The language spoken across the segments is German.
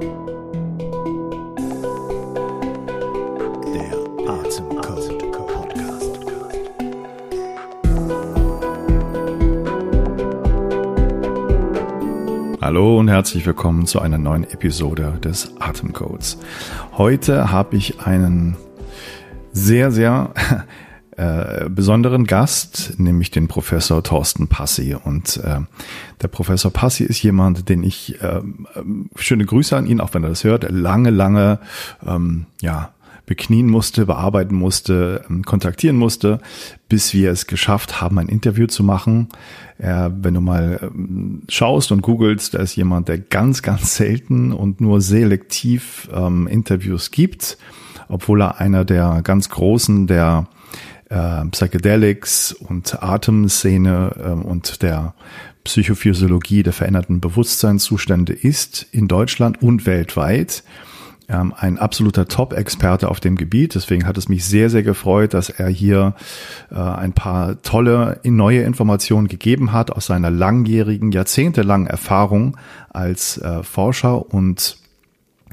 Der Atemcode Podcast. Hallo und herzlich willkommen zu einer neuen Episode des Atemcodes. Heute habe ich einen sehr, sehr äh, besonderen Gast, nämlich den Professor Thorsten Passi. Und äh, der Professor Passi ist jemand, den ich, äh, schöne Grüße an ihn, auch wenn er das hört, lange, lange, ähm, ja, beknien musste, bearbeiten musste, ähm, kontaktieren musste, bis wir es geschafft haben, ein Interview zu machen. Äh, wenn du mal ähm, schaust und googelst, da ist jemand, der ganz, ganz selten und nur selektiv ähm, Interviews gibt, obwohl er einer der ganz großen der äh, Psychedelics und Atemszene äh, und der Psychophysiologie der veränderten Bewusstseinszustände ist in Deutschland und weltweit ähm, ein absoluter Top-Experte auf dem Gebiet. Deswegen hat es mich sehr, sehr gefreut, dass er hier äh, ein paar tolle neue Informationen gegeben hat aus seiner langjährigen, jahrzehntelangen Erfahrung als äh, Forscher und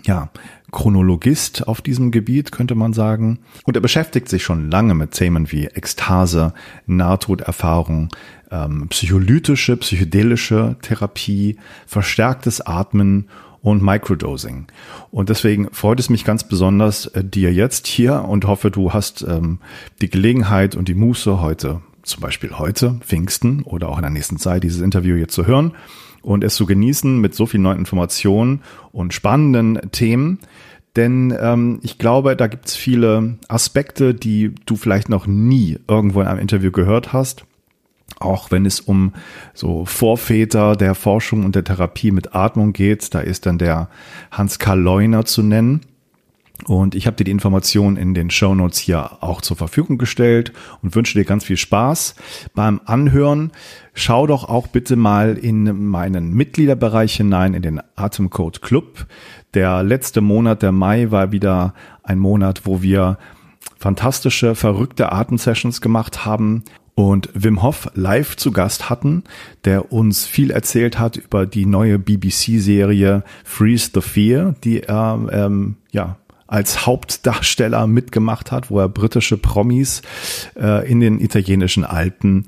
ja, Chronologist auf diesem Gebiet, könnte man sagen. Und er beschäftigt sich schon lange mit Themen wie Ekstase, Nahtoderfahrung, ähm, psycholytische, psychedelische Therapie, verstärktes Atmen und Microdosing. Und deswegen freut es mich ganz besonders, äh, dir jetzt hier und hoffe, du hast ähm, die Gelegenheit und die Muße heute, zum Beispiel heute, Pfingsten oder auch in der nächsten Zeit, dieses Interview jetzt zu hören und es zu genießen mit so vielen neuen Informationen und spannenden Themen. Denn ähm, ich glaube, da gibt es viele Aspekte, die du vielleicht noch nie irgendwo in einem Interview gehört hast. Auch wenn es um so Vorväter der Forschung und der Therapie mit Atmung geht, da ist dann der Hans-Karl Leuner zu nennen. Und ich habe dir die Informationen in den Show Notes hier auch zur Verfügung gestellt und wünsche dir ganz viel Spaß beim Anhören. Schau doch auch bitte mal in meinen Mitgliederbereich hinein, in den Atemcode Club. Der letzte Monat, der Mai, war wieder ein Monat, wo wir fantastische, verrückte Atemsessions gemacht haben und Wim Hof live zu Gast hatten, der uns viel erzählt hat über die neue BBC-Serie Freeze the Fear, die er ähm, ja als Hauptdarsteller mitgemacht hat, wo er britische Promis äh, in den italienischen Alpen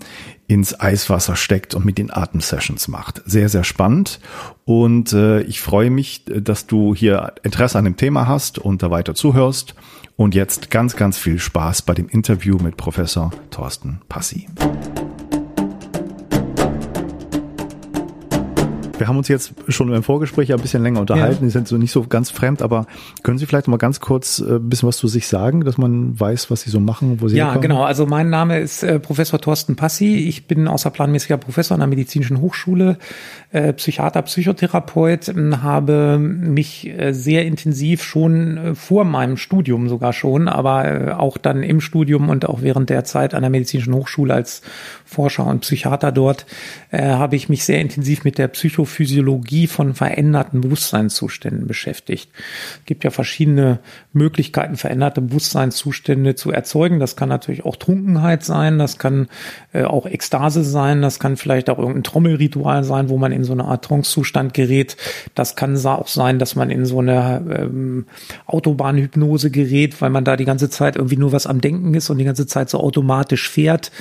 ins Eiswasser steckt und mit den Atemsessions macht. Sehr, sehr spannend. Und äh, ich freue mich, dass du hier Interesse an dem Thema hast und da weiter zuhörst. Und jetzt ganz, ganz viel Spaß bei dem Interview mit Professor Thorsten Passi. Wir haben uns jetzt schon im Vorgespräch ein bisschen länger unterhalten. Ja. Die sind so nicht so ganz fremd, aber können Sie vielleicht mal ganz kurz äh, ein bisschen was zu sich sagen, dass man weiß, was Sie so machen, wo Sie Ja, herkommen? genau. Also mein Name ist äh, Professor Thorsten Passi. Ich bin außerplanmäßiger Professor an der Medizinischen Hochschule, äh, Psychiater, Psychotherapeut, habe mich äh, sehr intensiv schon äh, vor meinem Studium sogar schon, aber äh, auch dann im Studium und auch während der Zeit an der Medizinischen Hochschule als Forscher und Psychiater dort habe ich mich sehr intensiv mit der Psycho Psychophysiologie von veränderten Bewusstseinszuständen beschäftigt. Es gibt ja verschiedene Möglichkeiten, veränderte Bewusstseinszustände zu erzeugen. Das kann natürlich auch Trunkenheit sein, das kann äh, auch Ekstase sein, das kann vielleicht auch irgendein Trommelritual sein, wo man in so eine Art Trance-Zustand gerät. Das kann auch sein, dass man in so eine ähm, Autobahnhypnose gerät, weil man da die ganze Zeit irgendwie nur was am Denken ist und die ganze Zeit so automatisch fährt.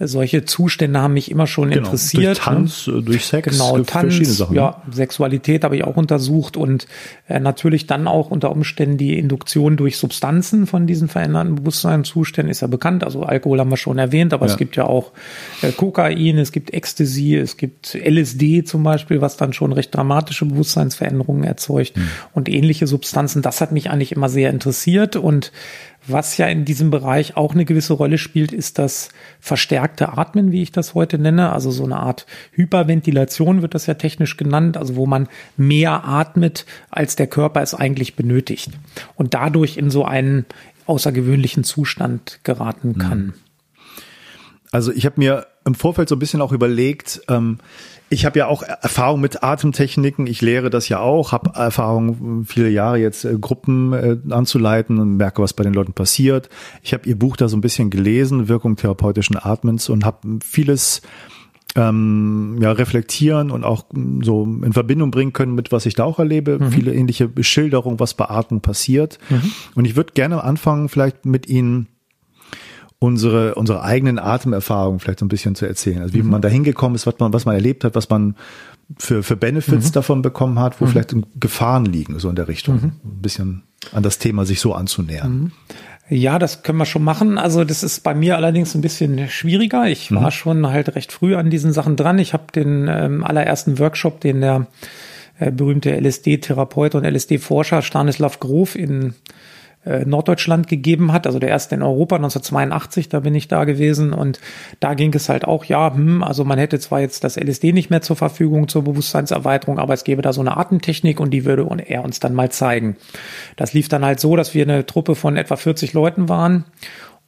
Solche Zustände haben mich immer schon genau, interessiert. Durch Tanz, ne? durch Sex, genau, Tanz, verschiedene Sachen. Ja, ne? Sexualität habe ich auch untersucht und äh, natürlich dann auch unter Umständen die Induktion durch Substanzen von diesen veränderten Bewusstseinszuständen ist ja bekannt. Also Alkohol haben wir schon erwähnt, aber ja. es gibt ja auch äh, Kokain, es gibt Ecstasy, es gibt LSD zum Beispiel, was dann schon recht dramatische Bewusstseinsveränderungen erzeugt mhm. und ähnliche Substanzen. Das hat mich eigentlich immer sehr interessiert und was ja in diesem Bereich auch eine gewisse Rolle spielt, ist das verstärkte Atmen, wie ich das heute nenne. Also so eine Art Hyperventilation wird das ja technisch genannt, also wo man mehr atmet, als der Körper es eigentlich benötigt. Und dadurch in so einen außergewöhnlichen Zustand geraten kann. Also ich habe mir im Vorfeld so ein bisschen auch überlegt, ähm, ich habe ja auch Erfahrung mit Atemtechniken. Ich lehre das ja auch, habe Erfahrung viele Jahre jetzt äh, Gruppen äh, anzuleiten und merke, was bei den Leuten passiert. Ich habe ihr Buch da so ein bisschen gelesen, Wirkung therapeutischen Atmens und habe vieles ähm, ja, reflektieren und auch mm, so in Verbindung bringen können mit was ich da auch erlebe. Mhm. Viele ähnliche Beschilderungen, was bei Atmen passiert. Mhm. Und ich würde gerne anfangen, vielleicht mit Ihnen unsere, unsere eigenen Atemerfahrungen vielleicht so ein bisschen zu erzählen. Also wie mhm. man da hingekommen ist, was man, was man erlebt hat, was man für, für Benefits mhm. davon bekommen hat, wo mhm. vielleicht Gefahren liegen, so in der Richtung. Mhm. Ein bisschen an das Thema sich so anzunähern. Mhm. Ja, das können wir schon machen. Also das ist bei mir allerdings ein bisschen schwieriger. Ich war mhm. schon halt recht früh an diesen Sachen dran. Ich habe den ähm, allerersten Workshop, den der äh, berühmte LSD-Therapeut und LSD-Forscher Stanislav Grof in äh, Norddeutschland gegeben hat, also der erste in Europa 1982, da bin ich da gewesen und da ging es halt auch, ja, hm, also man hätte zwar jetzt das LSD nicht mehr zur Verfügung zur Bewusstseinserweiterung, aber es gäbe da so eine Atemtechnik und die würde er uns dann mal zeigen. Das lief dann halt so, dass wir eine Truppe von etwa 40 Leuten waren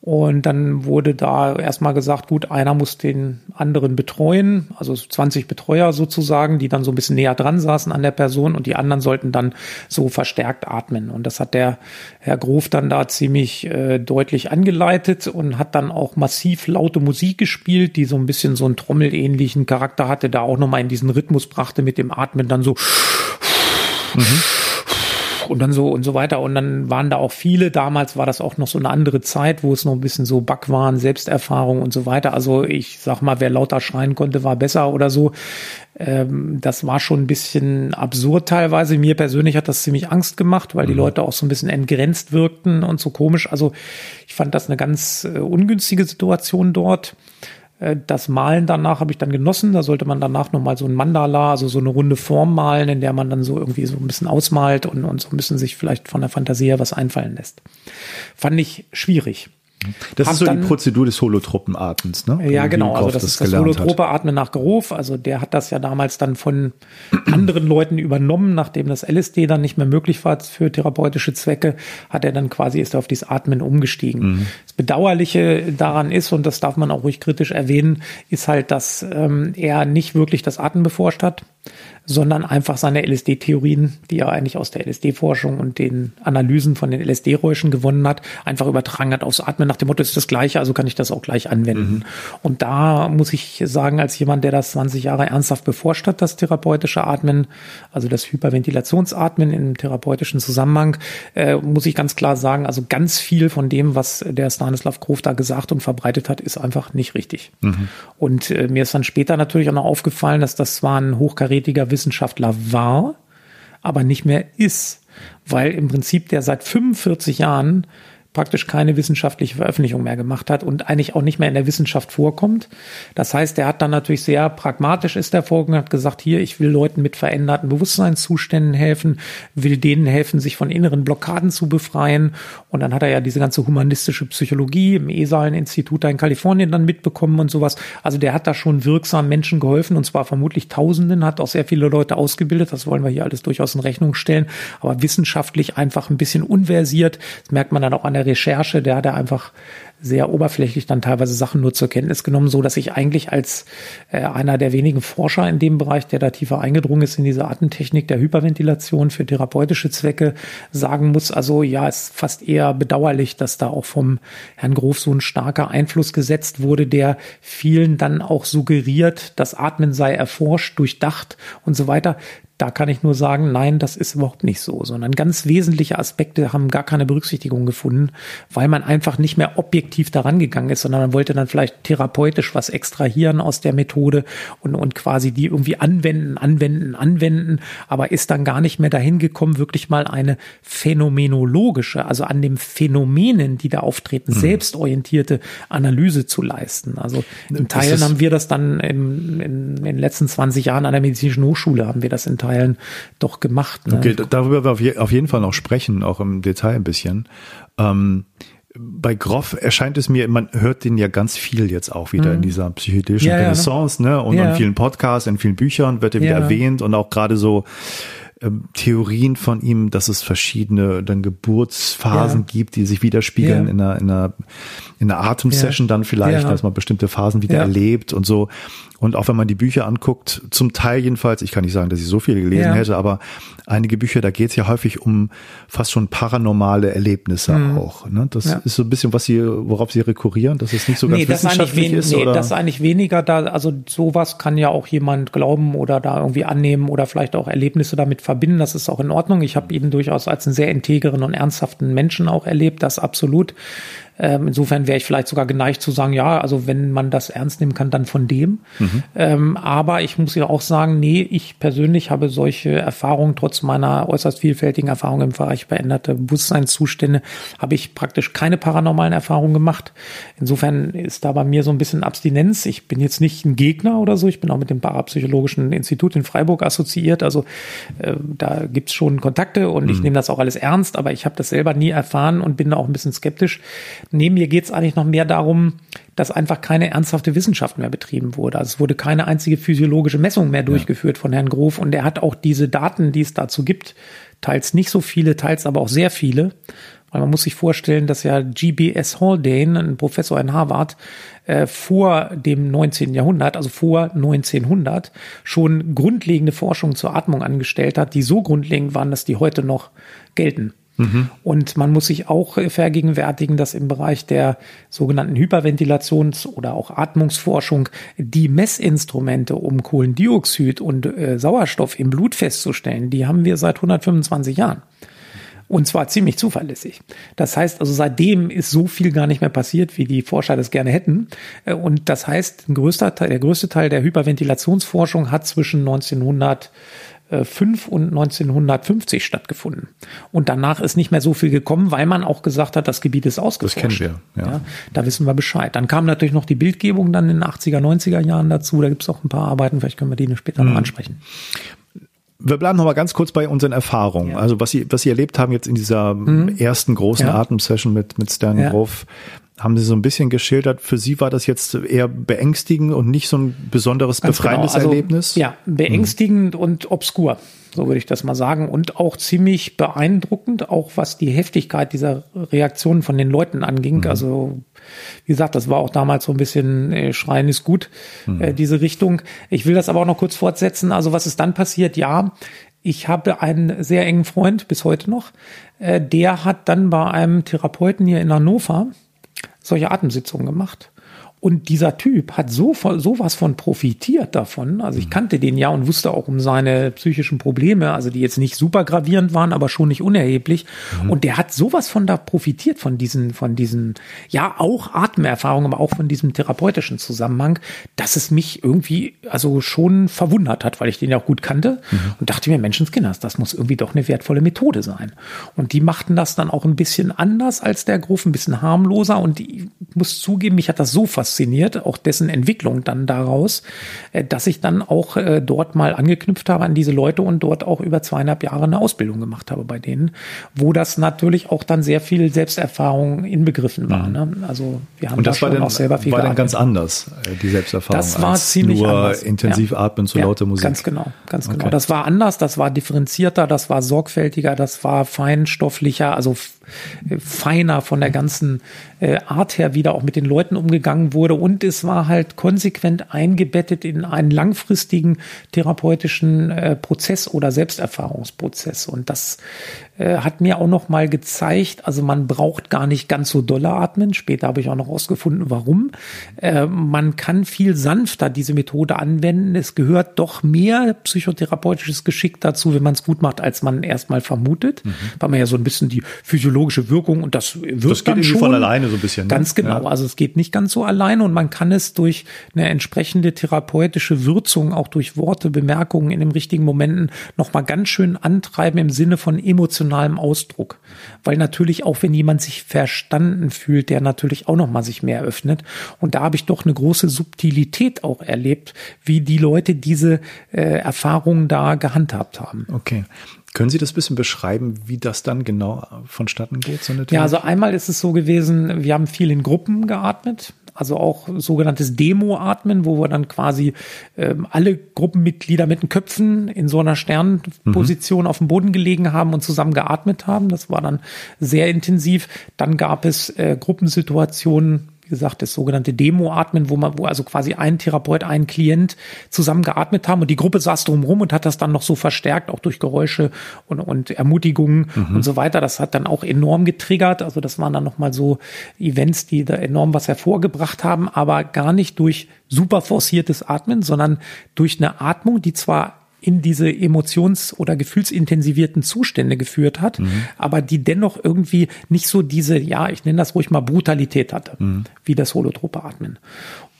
und dann wurde da erstmal gesagt, gut, einer muss den anderen betreuen, also 20 Betreuer sozusagen, die dann so ein bisschen näher dran saßen an der Person und die anderen sollten dann so verstärkt atmen. Und das hat der Herr Grof dann da ziemlich äh, deutlich angeleitet und hat dann auch massiv laute Musik gespielt, die so ein bisschen so einen trommelähnlichen Charakter hatte, da auch nochmal in diesen Rhythmus brachte mit dem Atmen dann so. Mhm und dann so und so weiter. Und dann waren da auch viele. Damals war das auch noch so eine andere Zeit, wo es noch ein bisschen so Back waren, Selbsterfahrung und so weiter. Also ich sag mal, wer lauter schreien konnte, war besser oder so. Ähm, das war schon ein bisschen absurd teilweise. Mir persönlich hat das ziemlich Angst gemacht, weil die mhm. Leute auch so ein bisschen entgrenzt wirkten und so komisch. Also ich fand das eine ganz äh, ungünstige Situation dort. Äh, das Malen danach habe ich dann genossen. Da sollte man danach nochmal so ein Mandala, also so eine runde Form malen, in der man dann so irgendwie so ein bisschen ausmalt und, und so ein bisschen sich vielleicht von der Fantasie her was einfallen lässt. Fand ich schwierig. Das ist so dann, die Prozedur des Holotroppenatmens, ne? Ja, genau. Also das, das ist das holotrope Atmen nach Geruch. Also der hat das ja damals dann von anderen Leuten übernommen, nachdem das LSD dann nicht mehr möglich war für therapeutische Zwecke, hat er dann quasi ist er auf dieses Atmen umgestiegen. Mhm. Das Bedauerliche daran ist, und das darf man auch ruhig kritisch erwähnen, ist halt, dass ähm, er nicht wirklich das Atmen beforscht hat, sondern einfach seine LSD-Theorien, die er eigentlich aus der LSD-Forschung und den Analysen von den LSD-Räuschen gewonnen hat, einfach übertragen hat aufs Atmen nach dem Motto, ist das gleiche, also kann ich das auch gleich anwenden. Mhm. Und da muss ich sagen, als jemand, der das 20 Jahre ernsthaft beforscht hat, das therapeutische Atmen, also das Hyperventilationsatmen im therapeutischen Zusammenhang, äh, muss ich ganz klar sagen, also ganz viel von dem, was der Stanislav Grof da gesagt und verbreitet hat, ist einfach nicht richtig. Mhm. Und äh, mir ist dann später natürlich auch noch aufgefallen, dass das zwar ein hochkarätiger Wissenschaftler war, aber nicht mehr ist, weil im Prinzip der seit 45 Jahren praktisch keine wissenschaftliche Veröffentlichung mehr gemacht hat und eigentlich auch nicht mehr in der Wissenschaft vorkommt. Das heißt, er hat dann natürlich sehr pragmatisch ist er vorgegangen, hat gesagt, hier, ich will Leuten mit veränderten Bewusstseinszuständen helfen, will denen helfen, sich von inneren Blockaden zu befreien. Und dann hat er ja diese ganze humanistische Psychologie im ESALen-Institut da in Kalifornien dann mitbekommen und sowas. Also der hat da schon wirksam Menschen geholfen und zwar vermutlich Tausenden, hat auch sehr viele Leute ausgebildet. Das wollen wir hier alles durchaus in Rechnung stellen. Aber wissenschaftlich einfach ein bisschen unversiert. Das merkt man dann auch an der Recherche, der hat er einfach sehr oberflächlich dann teilweise Sachen nur zur Kenntnis genommen, so dass ich eigentlich als äh, einer der wenigen Forscher in dem Bereich, der da tiefer eingedrungen ist in diese Atemtechnik der Hyperventilation für therapeutische Zwecke, sagen muss, also ja, es ist fast eher bedauerlich, dass da auch vom Herrn Grof so ein starker Einfluss gesetzt wurde, der vielen dann auch suggeriert, das Atmen sei erforscht, durchdacht und so weiter. Da kann ich nur sagen, nein, das ist überhaupt nicht so, sondern ganz wesentliche Aspekte haben gar keine Berücksichtigung gefunden, weil man einfach nicht mehr objektiv daran gegangen ist, sondern man wollte dann vielleicht therapeutisch was extrahieren aus der Methode und, und quasi die irgendwie anwenden, anwenden, anwenden, aber ist dann gar nicht mehr dahin gekommen, wirklich mal eine phänomenologische, also an den Phänomenen, die da auftreten, mhm. selbstorientierte Analyse zu leisten. Also in Teilen haben wir das dann im, in, in den letzten 20 Jahren an der Medizinischen Hochschule haben wir das in Teilen doch gemacht. Ne? Okay, darüber wir auf jeden Fall noch sprechen, auch im Detail ein bisschen. Ähm, bei Groff erscheint es mir, man hört den ja ganz viel jetzt auch wieder mhm. in dieser psychedelischen ja, Renaissance, ne? Und ja. in vielen Podcasts, in vielen Büchern wird er wieder erwähnt und auch gerade so ähm, Theorien von ihm, dass es verschiedene dann Geburtsphasen Ja. gibt, die sich widerspiegeln Ja. in einer, in einer, in einer Atemsession Ja. dann vielleicht, dass man bestimmte Phasen wieder erlebt und so. Und auch wenn man die Bücher anguckt, zum Teil jedenfalls, ich kann nicht sagen, dass ich so viele gelesen hätte, aber einige Bücher, da geht es ja häufig um fast schon paranormale Erlebnisse auch. Ne? Das Mhm. Ist so ein bisschen, was sie, worauf sie rekurrieren, dass es nicht so ganz nee, wissenschaftlich ist. nee, oder? das eigentlich weniger da, also sowas kann ja auch jemand glauben oder da irgendwie annehmen oder vielleicht auch Erlebnisse damit verbinden. Das ist auch in Ordnung. Ich habe ihn durchaus als einen sehr integeren und ernsthaften Menschen auch erlebt, das absolut. Ähm, insofern wäre ich vielleicht sogar geneigt zu sagen, ja, also wenn man das ernst nehmen kann, dann von dem. Ähm, aber ich muss ja auch sagen, nee, ich persönlich habe solche Erfahrungen, trotz meiner äußerst vielfältigen Erfahrung im Bereich veränderte Bewusstseinszustände, habe ich praktisch keine paranormalen Erfahrungen gemacht. Insofern ist da bei mir so ein bisschen Abstinenz. Ich bin jetzt nicht ein Gegner oder so. Ich bin auch mit dem Parapsychologischen Institut in Freiburg assoziiert. Also äh, da gibt's schon Kontakte und ich nehme das auch alles ernst, aber ich habe das selber nie erfahren und bin da auch ein bisschen skeptisch. Neben mir geht's eigentlich noch mehr darum, dass einfach keine ernsthafte Wissenschaft mehr betrieben wurde. Also es wurde keine einzige physiologische Messung mehr durchgeführt von Herrn Grof und er hat auch diese Daten, die es dazu gibt, teils nicht so viele, teils aber auch sehr viele. Weil man muss sich vorstellen, dass ja G.B.S. Haldane, ein Professor in Harvard, äh, vor dem 19. Jahrhundert, also vor 1900, schon grundlegende Forschung zur Atmung angestellt hat, die so grundlegend waren, dass die heute noch gelten. Und man muss sich auch vergegenwärtigen, dass im Bereich der sogenannten Hyperventilations- oder auch Atmungsforschung die Messinstrumente, um Kohlendioxid und äh, Sauerstoff im Blut festzustellen, die haben wir seit 125 Jahren. Und zwar ziemlich zuverlässig. Das heißt also, seitdem ist so viel gar nicht mehr passiert, wie die Forscher das gerne hätten. Äh, Und das heißt, Teil, der größte Teil der Hyperventilationsforschung hat zwischen 1905 und 1950 stattgefunden. Und danach ist nicht mehr so viel gekommen, weil man auch gesagt hat, das Gebiet ist ausgeforscht. kennen wir, ja. da wissen wir Bescheid. Dann kam natürlich noch die Bildgebung dann in den 80er, 90er Jahren dazu. Da gibt es auch ein paar Arbeiten, vielleicht können wir die später Mhm. noch ansprechen. Wir bleiben noch mal ganz kurz bei unseren Erfahrungen. Ja. Mhm. Also was Sie, was Sie erlebt haben jetzt in dieser ersten großen Ja. Atemsession mit, mit Stan Ja. Grof, haben Sie so ein bisschen geschildert. Für Sie war das jetzt eher beängstigend und nicht so ein besonderes Ganz befreiendes genau. Also, Erlebnis? Ja, beängstigend und obskur, so würde ich das mal sagen. Und auch ziemlich beeindruckend, auch was die Heftigkeit dieser Reaktionen von den Leuten anging. Also, wie gesagt, das war auch damals so ein bisschen äh, Schreien ist gut, äh, diese Richtung. Ich will das aber auch noch kurz fortsetzen. Also, was ist dann passiert? Ja, ich habe einen sehr engen Freund bis heute noch. Äh, der hat dann bei einem Therapeuten hier in Hannover solche Atemsitzungen gemacht. Und dieser Typ hat so sowas von profitiert davon. Also ich kannte den ja und wusste auch um seine psychischen Probleme, also die jetzt nicht super gravierend waren, aber schon nicht unerheblich. Und der hat sowas von da profitiert von diesen, von diesen, ja, auch Atemerfahrungen, aber auch von diesem therapeutischen Zusammenhang, dass es mich irgendwie, also schon verwundert hat, weil ich den ja auch gut kannte und dachte mir, Menschenskinders, das muss irgendwie doch eine wertvolle Methode sein. Und die machten das dann auch ein bisschen anders als der Grof, ein bisschen harmloser und ich muss zugeben, mich hat das so fasziniert, auch dessen Entwicklung dann daraus, äh, dass ich dann auch äh, dort mal angeknüpft habe an diese Leute und dort auch über zweieinhalb Jahre eine Ausbildung gemacht habe bei denen, wo das natürlich auch dann sehr viel Selbsterfahrung inbegriffen war. Ne? Also wir haben Und da das war schon dann, auch selber viel war dann ganz anders, äh, die Selbsterfahrung. Das war ziemlich nur anders. intensiv Ja. atmen zu Ja, lauter Musik. Ganz genau, ganz genau. Okay. Das war anders, das war differenzierter, das war sorgfältiger, das war feinstofflicher, also feiner von der ganzen äh, Art her wieder auch mit den Leuten umgegangen wurde. Und es war halt konsequent eingebettet in einen langfristigen therapeutischen äh, Prozess oder Selbsterfahrungsprozess. Und das äh, hat mir auch noch mal gezeigt, also man braucht gar nicht ganz so dolle atmen. Später habe ich auch noch rausgefunden, warum. Äh, man kann viel sanfter diese Methode anwenden. Es gehört doch mehr psychotherapeutisches Geschick dazu, wenn man es gut macht, als man erstmal vermutet, weil man ja so ein bisschen die physiologische Wirkung und das Mhm. Das geht dann schon von alleine so ein bisschen, ne? Ganz genau. Ja. Also es geht nicht ganz so alleine und man kann es durch eine entsprechende therapeutische Würzung, auch durch Worte, Bemerkungen in den richtigen Momenten noch mal ganz schön antreiben im Sinne von emotionalem Ausdruck. Weil natürlich auch, wenn jemand sich verstanden fühlt, der natürlich auch noch mal sich mehr öffnet. Und da habe ich doch eine große Subtilität auch erlebt, wie die Leute diese äh, Erfahrungen da gehandhabt haben. Okay. Können Sie das ein bisschen beschreiben, wie das dann genau vonstatten geht? So Ja, also einmal ist es so gewesen, wir haben viel in Gruppen geatmet. Also auch sogenanntes Demo-Atmen, wo wir dann quasi ähm, alle Gruppenmitglieder mit den Köpfen in so einer Sternposition mhm. auf dem Boden gelegen haben und zusammen geatmet haben. Das war dann sehr intensiv. Dann gab es äh, Gruppensituationen, wie gesagt, das sogenannte Demo-Atmen, wo man, wo also quasi ein Therapeut, ein Klient zusammen geatmet haben und die Gruppe saß drumherum und hat das dann noch so verstärkt, auch durch Geräusche und, und Ermutigungen mhm. und so weiter. Das hat dann auch enorm getriggert. Also das waren dann nochmal so Events, die da enorm was hervorgebracht haben, aber gar nicht durch super forciertes Atmen, sondern durch eine Atmung, die zwar in diese emotions- oder gefühlsintensivierten Zustände geführt hat, mhm. aber die dennoch irgendwie nicht so diese, ja, ich nenne das ruhig mal Brutalität hatte, mhm. wie das holotrope Atmen.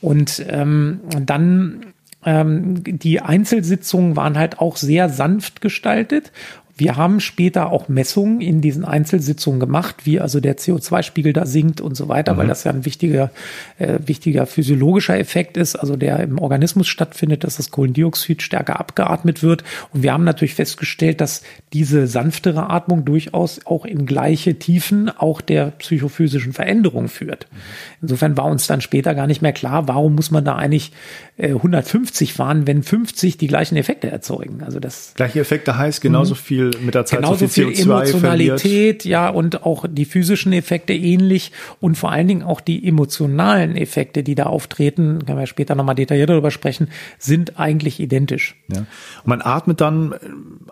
Und ähm, dann ähm, die Einzelsitzungen waren halt auch sehr sanft gestaltet wir haben später auch Messungen in diesen Einzelsitzungen gemacht, wie also der CO2-Spiegel da sinkt und so weiter, mhm. weil das ja ein wichtiger, äh, wichtiger physiologischer Effekt ist, also der im Organismus stattfindet, dass das Kohlendioxid stärker abgeatmet wird. Und wir haben natürlich festgestellt, dass diese sanftere Atmung durchaus auch in gleiche Tiefen auch der psychophysischen Veränderung führt. Insofern war uns dann später gar nicht mehr klar, warum muss man da eigentlich äh, 150 fahren, wenn 50 die gleichen Effekte erzeugen. Also das gleiche Effekte heißt genauso mhm. viel mit der Zeit genauso so viel, viel Emotionalität, ja, und auch die physischen Effekte ähnlich und vor allen Dingen auch die emotionalen Effekte, die da auftreten, können wir später nochmal detaillierter darüber sprechen, sind eigentlich identisch. Ja. Und man atmet dann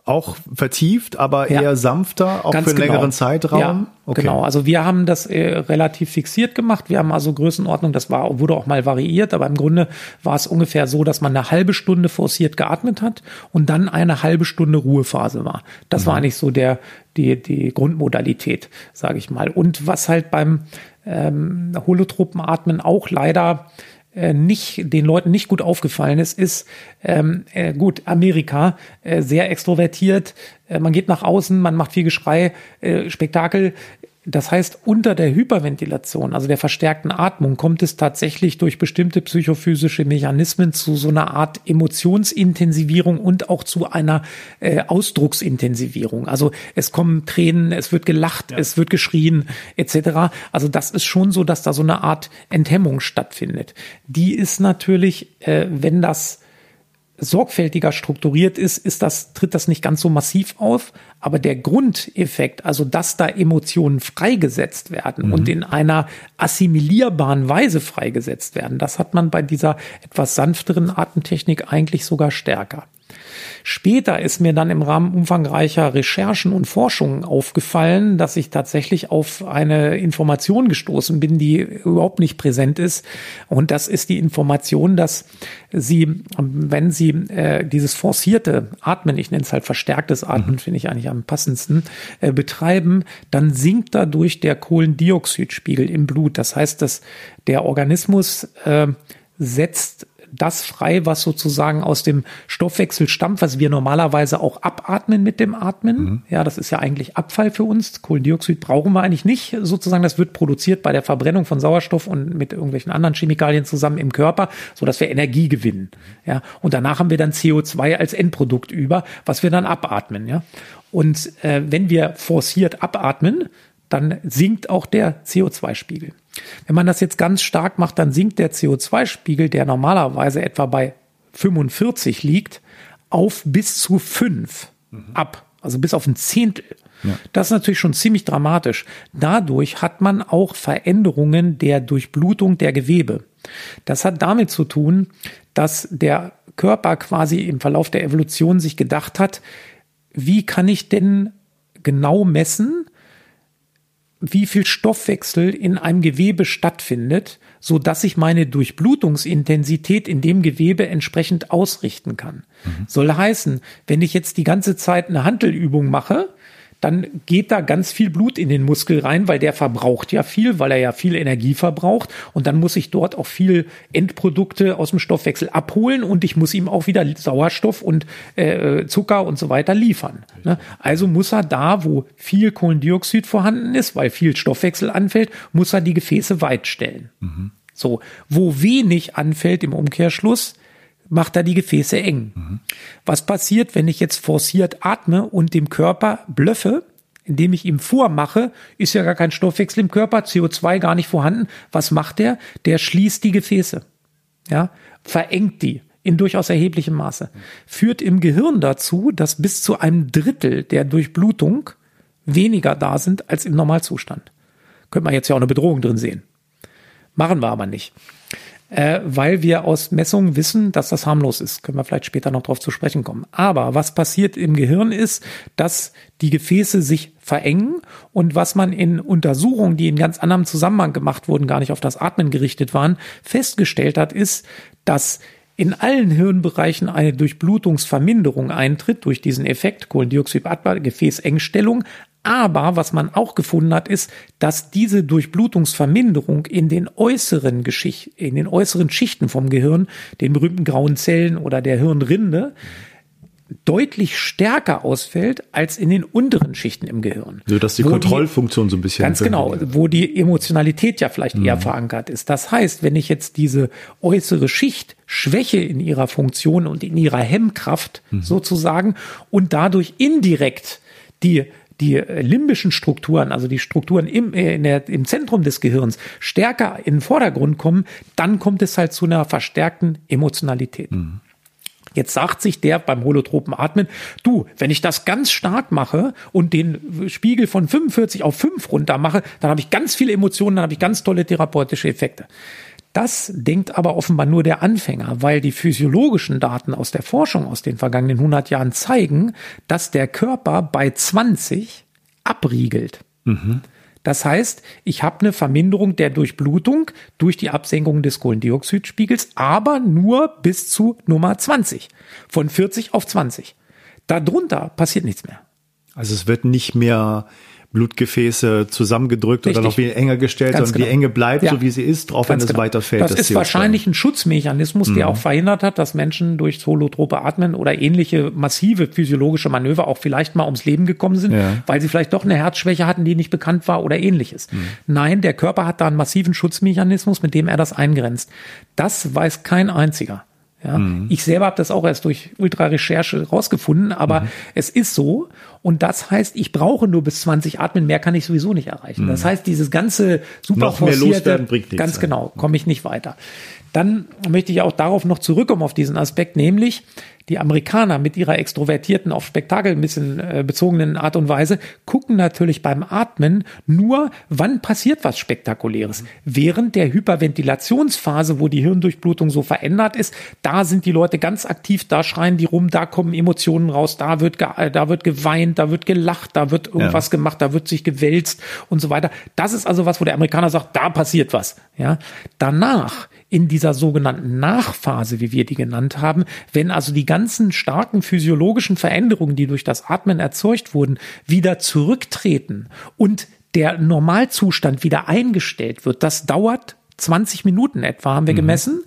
auch vertieft, aber ja. eher sanfter, auch Ganz für einen genau. längeren Zeitraum. Ja, okay. Genau, also wir haben das äh, relativ fixiert gemacht. Wir haben also Größenordnung, das war, wurde auch mal variiert, aber im Grunde war es ungefähr so, dass man eine halbe Stunde forciert geatmet hat und dann eine halbe Stunde Ruhephase war. Das mhm. war eigentlich so der, die, die Grundmodalität, sage ich mal. Und was halt beim ähm, Holotropenatmen auch leider äh, nicht den Leuten nicht gut aufgefallen ist, ist ähm, äh, gut Amerika äh, sehr extrovertiert. Äh, man geht nach außen, man macht viel Geschrei, äh, Spektakel. Das heißt, unter der Hyperventilation, also der verstärkten Atmung, kommt es tatsächlich durch bestimmte psychophysische Mechanismen zu so einer Art Emotionsintensivierung und auch zu einer äh, Ausdrucksintensivierung. Also es kommen Tränen, es wird gelacht, ja. es wird geschrien, etc. Also das ist schon so, dass da so eine Art Enthemmung stattfindet. Die ist natürlich, äh, wenn das sorgfältiger strukturiert ist, ist das, tritt das nicht ganz so massiv auf. Aber der Grundeffekt, also dass da Emotionen freigesetzt werden mhm. und in einer assimilierbaren Weise freigesetzt werden, das hat man bei dieser etwas sanfteren Atemtechnik eigentlich sogar stärker. Später ist mir dann im Rahmen umfangreicher Recherchen und Forschungen aufgefallen, dass ich tatsächlich auf eine Information gestoßen bin, die überhaupt nicht präsent ist. Und das ist die Information, dass Sie, wenn Sie äh, dieses forcierte Atmen, ich nenne es halt verstärktes Atmen, mhm. finde ich eigentlich am passendsten, äh, betreiben, dann sinkt dadurch der Kohlendioxidspiegel im Blut. Das heißt, dass der Organismus äh, setzt das frei, was sozusagen aus dem Stoffwechsel stammt, was wir normalerweise auch abatmen mit dem Atmen. Mhm. Ja, das ist ja eigentlich Abfall für uns. Kohlendioxid brauchen wir eigentlich nicht. Sozusagen, das wird produziert bei der Verbrennung von Sauerstoff und mit irgendwelchen anderen Chemikalien zusammen im Körper, so dass wir Energie gewinnen. Ja, und danach haben wir dann CO2 als Endprodukt über, was wir dann abatmen. Ja, und äh, wenn wir forciert abatmen, dann sinkt auch der CO2-Spiegel. Wenn man das jetzt ganz stark macht, dann sinkt der CO2-Spiegel, der normalerweise etwa bei 45 liegt, auf bis zu 5 mhm. ab. Also bis auf ein Zehntel. Ja. Das ist natürlich schon ziemlich dramatisch. Dadurch hat man auch Veränderungen der Durchblutung der Gewebe. Das hat damit zu tun, dass der Körper quasi im Verlauf der Evolution sich gedacht hat, wie kann ich denn genau messen, wie viel Stoffwechsel in einem Gewebe stattfindet, so dass ich meine Durchblutungsintensität in dem Gewebe entsprechend ausrichten kann. Mhm. Soll heißen, wenn ich jetzt die ganze Zeit eine Handelübung mache, dann geht da ganz viel Blut in den Muskel rein, weil der verbraucht ja viel, weil er ja viel Energie verbraucht. Und dann muss ich dort auch viel Endprodukte aus dem Stoffwechsel abholen und ich muss ihm auch wieder Sauerstoff und äh, Zucker und so weiter liefern. Ne? Also muss er da, wo viel Kohlendioxid vorhanden ist, weil viel Stoffwechsel anfällt, muss er die Gefäße weit stellen. Mhm. So, wo wenig anfällt im Umkehrschluss, macht er die Gefäße eng. Mhm. Was passiert, wenn ich jetzt forciert atme und dem Körper blöffe? indem ich ihm vormache, ist ja gar kein Stoffwechsel im Körper, CO2 gar nicht vorhanden. Was macht der? Der schließt die Gefäße. Ja, verengt die in durchaus erheblichem Maße. Führt im Gehirn dazu, dass bis zu einem Drittel der Durchblutung weniger da sind als im Normalzustand. Könnte man jetzt ja auch eine Bedrohung drin sehen. Machen wir aber nicht äh, weil wir aus Messungen wissen, dass das harmlos ist. Können wir vielleicht später noch darauf zu sprechen kommen. Aber was passiert im Gehirn ist, dass die Gefäße sich verengen und was man in Untersuchungen, die in ganz anderem Zusammenhang gemacht wurden, gar nicht auf das Atmen gerichtet waren, festgestellt hat, ist, dass in allen Hirnbereichen eine Durchblutungsverminderung eintritt durch diesen Effekt Kohlendioxid, Gefäßengstellung, aber was man auch gefunden hat, ist, dass diese Durchblutungsverminderung in den äußeren Geschicht, in den äußeren Schichten vom Gehirn, den berühmten grauen Zellen oder der Hirnrinde, deutlich stärker ausfällt als in den unteren Schichten im Gehirn. So dass die Kontrollfunktion die, so ein bisschen. Ganz genau, wo die Emotionalität ja vielleicht mhm. eher verankert ist. Das heißt, wenn ich jetzt diese äußere Schicht schwäche in ihrer Funktion und in ihrer Hemmkraft mhm. sozusagen und dadurch indirekt die die limbischen Strukturen, also die Strukturen im, äh, der, im Zentrum des Gehirns, stärker in den Vordergrund kommen, dann kommt es halt zu einer verstärkten Emotionalität. Mhm. Jetzt sagt sich der beim holotropen Atmen, du, wenn ich das ganz stark mache und den Spiegel von 45 auf 5 runter mache, dann habe ich ganz viele Emotionen, dann habe ich ganz tolle therapeutische Effekte. Das denkt aber offenbar nur der Anfänger, weil die physiologischen Daten aus der Forschung aus den vergangenen 100 Jahren zeigen, dass der Körper bei 20 abriegelt. Mhm. Das heißt, ich habe eine Verminderung der Durchblutung durch die Absenkung des Kohlendioxidspiegels, aber nur bis zu Nummer 20. Von 40 auf 20. Darunter passiert nichts mehr. Also es wird nicht mehr Blutgefäße zusammengedrückt Richtig. oder noch viel enger gestellt, Ganz sondern genau. die Enge bleibt, ja. so wie sie ist, auch wenn es genau. weiterfällt. Das, das ist CO2. wahrscheinlich ein Schutzmechanismus, mhm. der auch verhindert hat, dass Menschen durch holotrope Atmen oder ähnliche massive physiologische Manöver auch vielleicht mal ums Leben gekommen sind, ja. weil sie vielleicht doch eine Herzschwäche hatten, die nicht bekannt war oder ähnliches. Mhm. Nein, der Körper hat da einen massiven Schutzmechanismus, mit dem er das eingrenzt. Das weiß kein einziger. Ja, mhm. Ich selber habe das auch erst durch Ultra-Recherche rausgefunden, aber mhm. es ist so. Und das heißt, ich brauche nur bis 20 Atmen, mehr kann ich sowieso nicht erreichen. Mhm. Das heißt, dieses ganze super noch mehr loswerden bringt nichts. Ganz genau, komme ich nicht weiter. Dann möchte ich auch darauf noch zurückkommen auf diesen Aspekt, nämlich die Amerikaner mit ihrer extrovertierten, auf Spektakel ein bisschen äh, bezogenen Art und Weise gucken natürlich beim Atmen nur, wann passiert was Spektakuläres. Während der Hyperventilationsphase, wo die Hirndurchblutung so verändert ist, da sind die Leute ganz aktiv, da schreien die rum, da kommen Emotionen raus, da wird, da wird geweint, da wird gelacht, da wird irgendwas ja. gemacht, da wird sich gewälzt und so weiter. Das ist also was, wo der Amerikaner sagt, da passiert was. Ja, danach in dieser sogenannten Nachphase, wie wir die genannt haben, wenn also die ganzen starken physiologischen Veränderungen, die durch das Atmen erzeugt wurden, wieder zurücktreten und der Normalzustand wieder eingestellt wird, das dauert 20 Minuten etwa haben wir mhm. gemessen.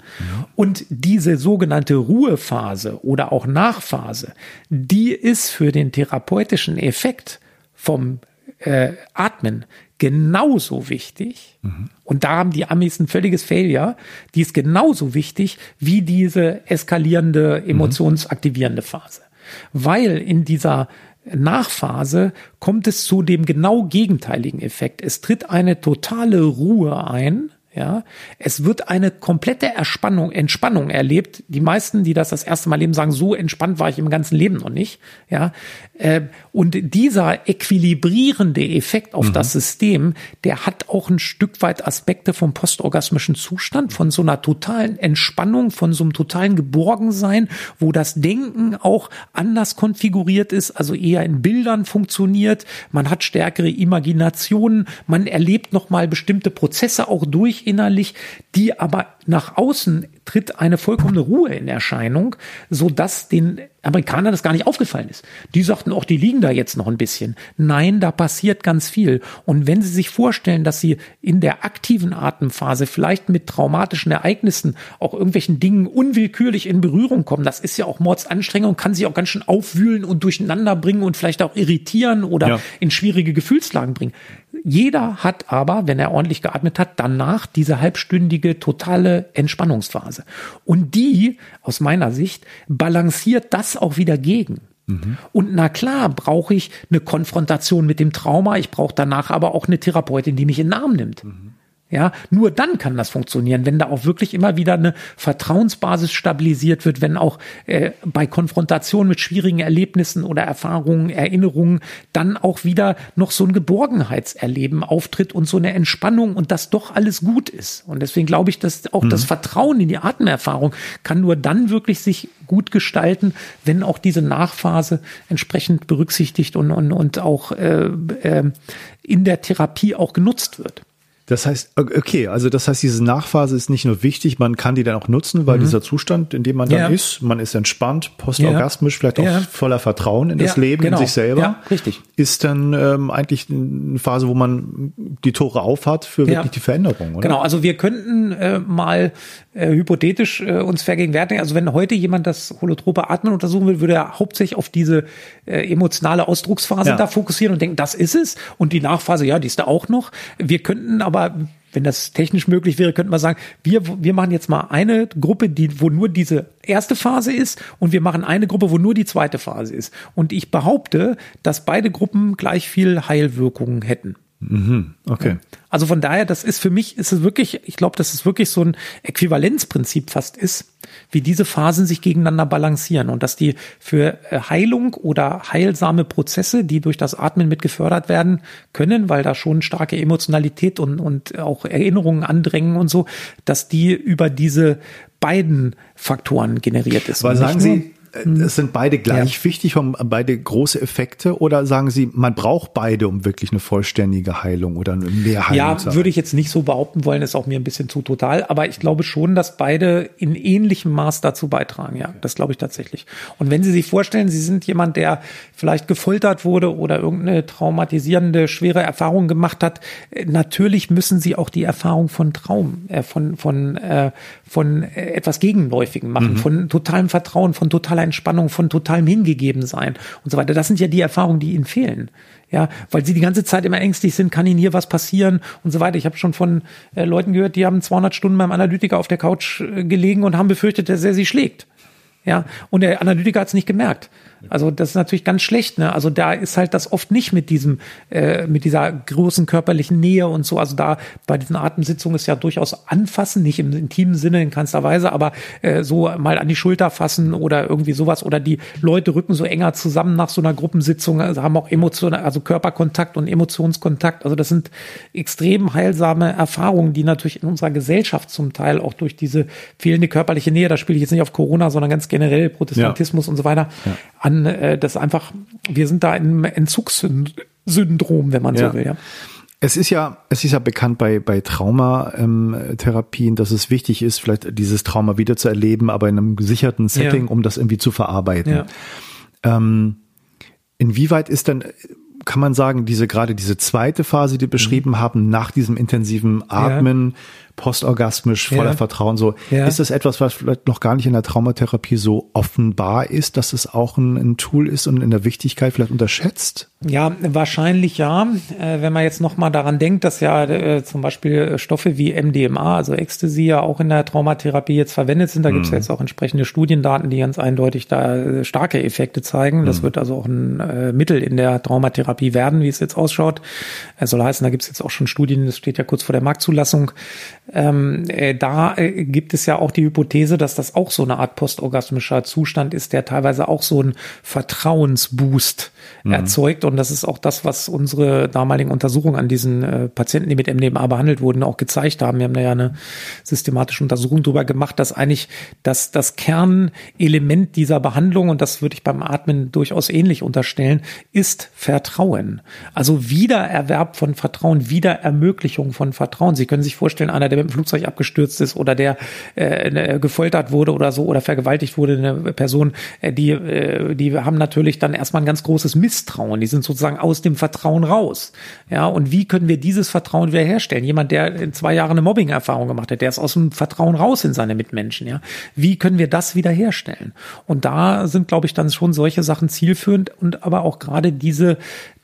Und diese sogenannte Ruhephase oder auch Nachphase, die ist für den therapeutischen Effekt vom äh, Atmen genauso wichtig. Mhm. Und da haben die Amis ein völliges Failure. Die ist genauso wichtig wie diese eskalierende, emotionsaktivierende Phase. Weil in dieser Nachphase kommt es zu dem genau gegenteiligen Effekt. Es tritt eine totale Ruhe ein ja, es wird eine komplette Erspannung, Entspannung erlebt. Die meisten, die das das erste Mal leben, sagen, so entspannt war ich im ganzen Leben noch nicht. Ja, äh, und dieser equilibrierende Effekt auf mhm. das System, der hat auch ein Stück weit Aspekte vom postorgasmischen Zustand, von so einer totalen Entspannung, von so einem totalen Geborgensein, wo das Denken auch anders konfiguriert ist, also eher in Bildern funktioniert. Man hat stärkere Imaginationen, man erlebt noch mal bestimmte Prozesse auch durch innerlich, die aber nach außen tritt eine vollkommene Ruhe in Erscheinung, so dass den Amerikanern das gar nicht aufgefallen ist. Die sagten auch, die liegen da jetzt noch ein bisschen. Nein, da passiert ganz viel. Und wenn Sie sich vorstellen, dass Sie in der aktiven Atemphase vielleicht mit traumatischen Ereignissen auch irgendwelchen Dingen unwillkürlich in Berührung kommen, das ist ja auch Mordsanstrengung, kann Sie auch ganz schön aufwühlen und durcheinander bringen und vielleicht auch irritieren oder ja. in schwierige Gefühlslagen bringen. Jeder hat aber, wenn er ordentlich geatmet hat, danach diese halbstündige totale Entspannungsphase. Und die, aus meiner Sicht, balanciert das auch wieder gegen. Und na klar, brauche ich eine Konfrontation mit dem Trauma, ich brauche danach aber auch eine Therapeutin, die mich in den Arm nimmt. Ja, nur dann kann das funktionieren, wenn da auch wirklich immer wieder eine Vertrauensbasis stabilisiert wird, wenn auch äh, bei Konfrontation mit schwierigen Erlebnissen oder Erfahrungen, Erinnerungen dann auch wieder noch so ein Geborgenheitserleben auftritt und so eine Entspannung und das doch alles gut ist. Und deswegen glaube ich, dass auch das Vertrauen in die Atemerfahrung kann nur dann wirklich sich gut gestalten, wenn auch diese Nachphase entsprechend berücksichtigt und, und, und auch äh, äh, in der Therapie auch genutzt wird. Das heißt, okay, also das heißt, diese Nachphase ist nicht nur wichtig, man kann die dann auch nutzen, weil dieser Zustand, in dem man dann Mhm. Ja. ist, man ist entspannt, postorgasmisch, vielleicht auch Ja. voller Vertrauen in das Ja, Leben, genau. in sich selber. Ja, richtig. Ist dann ähm, eigentlich eine Phase, wo man die Tore aufhat für Ja. wirklich die Veränderung, oder? Genau, also wir könnten äh, mal äh, hypothetisch äh, uns vergegenwärtigen, also wenn heute jemand das holotrope Atmen untersuchen will, würde er hauptsächlich auf diese äh, emotionale Ausdrucksphase Ja. da fokussieren und denken, das ist es. Und die Nachphase, ja, die ist da auch noch. Wir könnten aber wenn das technisch möglich wäre, könnten wir sagen, wir, wir machen jetzt mal eine Gruppe, die, wo nur diese erste Phase ist und wir machen eine Gruppe, wo nur die zweite Phase ist. Und ich behaupte, dass beide Gruppen gleich viel Heilwirkungen hätten. Okay. Also von daher, das ist für mich, ist es wirklich, ich glaube, dass es wirklich so ein Äquivalenzprinzip fast ist, wie diese Phasen sich gegeneinander balancieren und dass die für äh, Heilung oder heilsame Prozesse, die durch das Atmen mit gefördert werden können, weil da schon starke Emotionalität und, und auch Erinnerungen andrängen und so, dass die über diese beiden Faktoren generiert ist. Weil sagen Sie, es sind beide gleich wichtig, haben beide große Effekte oder sagen Sie, man braucht beide, um wirklich eine vollständige Heilung oder eine Mehrheilung Ja, zu haben? würde ich jetzt nicht so behaupten wollen, ist auch mir ein bisschen zu total. Aber ich glaube schon, dass beide in ähnlichem Maß dazu beitragen. Ja, das glaube ich tatsächlich. Und wenn Sie sich vorstellen, Sie sind jemand, der vielleicht gefoltert wurde oder irgendeine traumatisierende, schwere Erfahrung gemacht hat, äh, natürlich müssen Sie auch die Erfahrung von Traum, äh, von, von, äh, von äh, etwas Gegenläufigen machen, von totalem Vertrauen, von totaler Entspannung, von totalem Hingegebensein und so weiter. Das sind ja die Erfahrungen, die Ihnen fehlen. Ja, weil sie die ganze Zeit immer ängstlich sind, kann ihnen hier was passieren und so weiter. Ich habe schon von äh, Leuten gehört, die haben 200 Stunden beim Analytiker auf der Couch äh, gelegen und haben befürchtet, dass er sie schlägt. Ja, und der Analytiker hat es nicht gemerkt. Also das ist natürlich ganz schlecht. Ne? Also da ist halt das oft nicht mit diesem, äh, mit dieser großen körperlichen Nähe und so. Also da bei diesen Atemsitzungen ist ja durchaus anfassen, nicht im intimen Sinne in keinster Weise, aber äh, so mal an die Schulter fassen oder irgendwie sowas. Oder die Leute rücken so enger zusammen nach so einer Gruppensitzung, also haben auch Emotionen, also Körperkontakt und Emotionskontakt. Also das sind extrem heilsame Erfahrungen, die natürlich in unserer Gesellschaft zum Teil auch durch diese fehlende körperliche Nähe, da spiele ich jetzt nicht auf Corona, sondern ganz generell Protestantismus und so weiter, an äh, das einfach, wir sind da im Entzugssyndrom, wenn man Ja. so will. Ja. Es ist ja, es ist ja bekannt bei, bei Traumatherapien, dass es wichtig ist, vielleicht dieses Trauma wieder zu erleben, aber in einem gesicherten Setting, Ja. um das irgendwie zu verarbeiten. Ja. Ähm, inwieweit ist denn, kann man sagen, diese gerade diese zweite Phase, die wir beschrieben haben, nach diesem intensiven Atmen, postorgasmisch, voller Ja. Vertrauen, so, Ja. ist das etwas, was vielleicht noch gar nicht in der Traumatherapie so offenbar ist, dass es auch ein, ein Tool ist und in der Wichtigkeit vielleicht unterschätzt? Ja, wahrscheinlich ja. Äh, wenn man jetzt noch mal daran denkt, dass ja äh, zum Beispiel Stoffe wie MDMA, also Ecstasy, ja auch in der Traumatherapie jetzt verwendet sind. Da gibt es ja jetzt auch entsprechende Studiendaten, die ganz eindeutig da äh, starke Effekte zeigen. Das wird also auch ein äh, Mittel in der Traumatherapie werden, wie es jetzt ausschaut. Es soll heißen, da gibt es jetzt auch schon Studien, das steht ja kurz vor der Marktzulassung. Ähm, äh, da äh, gibt es ja auch die Hypothese, dass das auch so eine Art postorgasmischer Zustand ist, der teilweise auch so einen Vertrauensboost erzeugt. Und das ist auch das, was unsere damaligen Untersuchungen an diesen äh, Patienten, die mit MDMA behandelt wurden, auch gezeigt haben. Wir haben da ja eine systematische Untersuchung drüber gemacht, dass eigentlich das, das Kernelement dieser Behandlung, und das würde ich beim Atmen durchaus ähnlich unterstellen, ist Vertrauen. Also Wiedererwerb von Vertrauen, Wiederermöglichung von Vertrauen. Sie können sich vorstellen, einer, der mit dem Flugzeug abgestürzt ist oder der äh, gefoltert wurde oder so oder vergewaltigt wurde, eine Person, äh, die, äh, die haben natürlich dann erstmal ein ganz großes Misstrauen. Die sind sozusagen aus dem Vertrauen raus. Ja, und wie können wir dieses Vertrauen wiederherstellen? Jemand, der in zwei Jahren eine Mobbing-Erfahrung gemacht hat, der ist aus dem Vertrauen raus in seine Mitmenschen. Ja, wie können wir das wiederherstellen? Und da sind, glaube ich, dann schon solche Sachen zielführend und aber auch gerade diese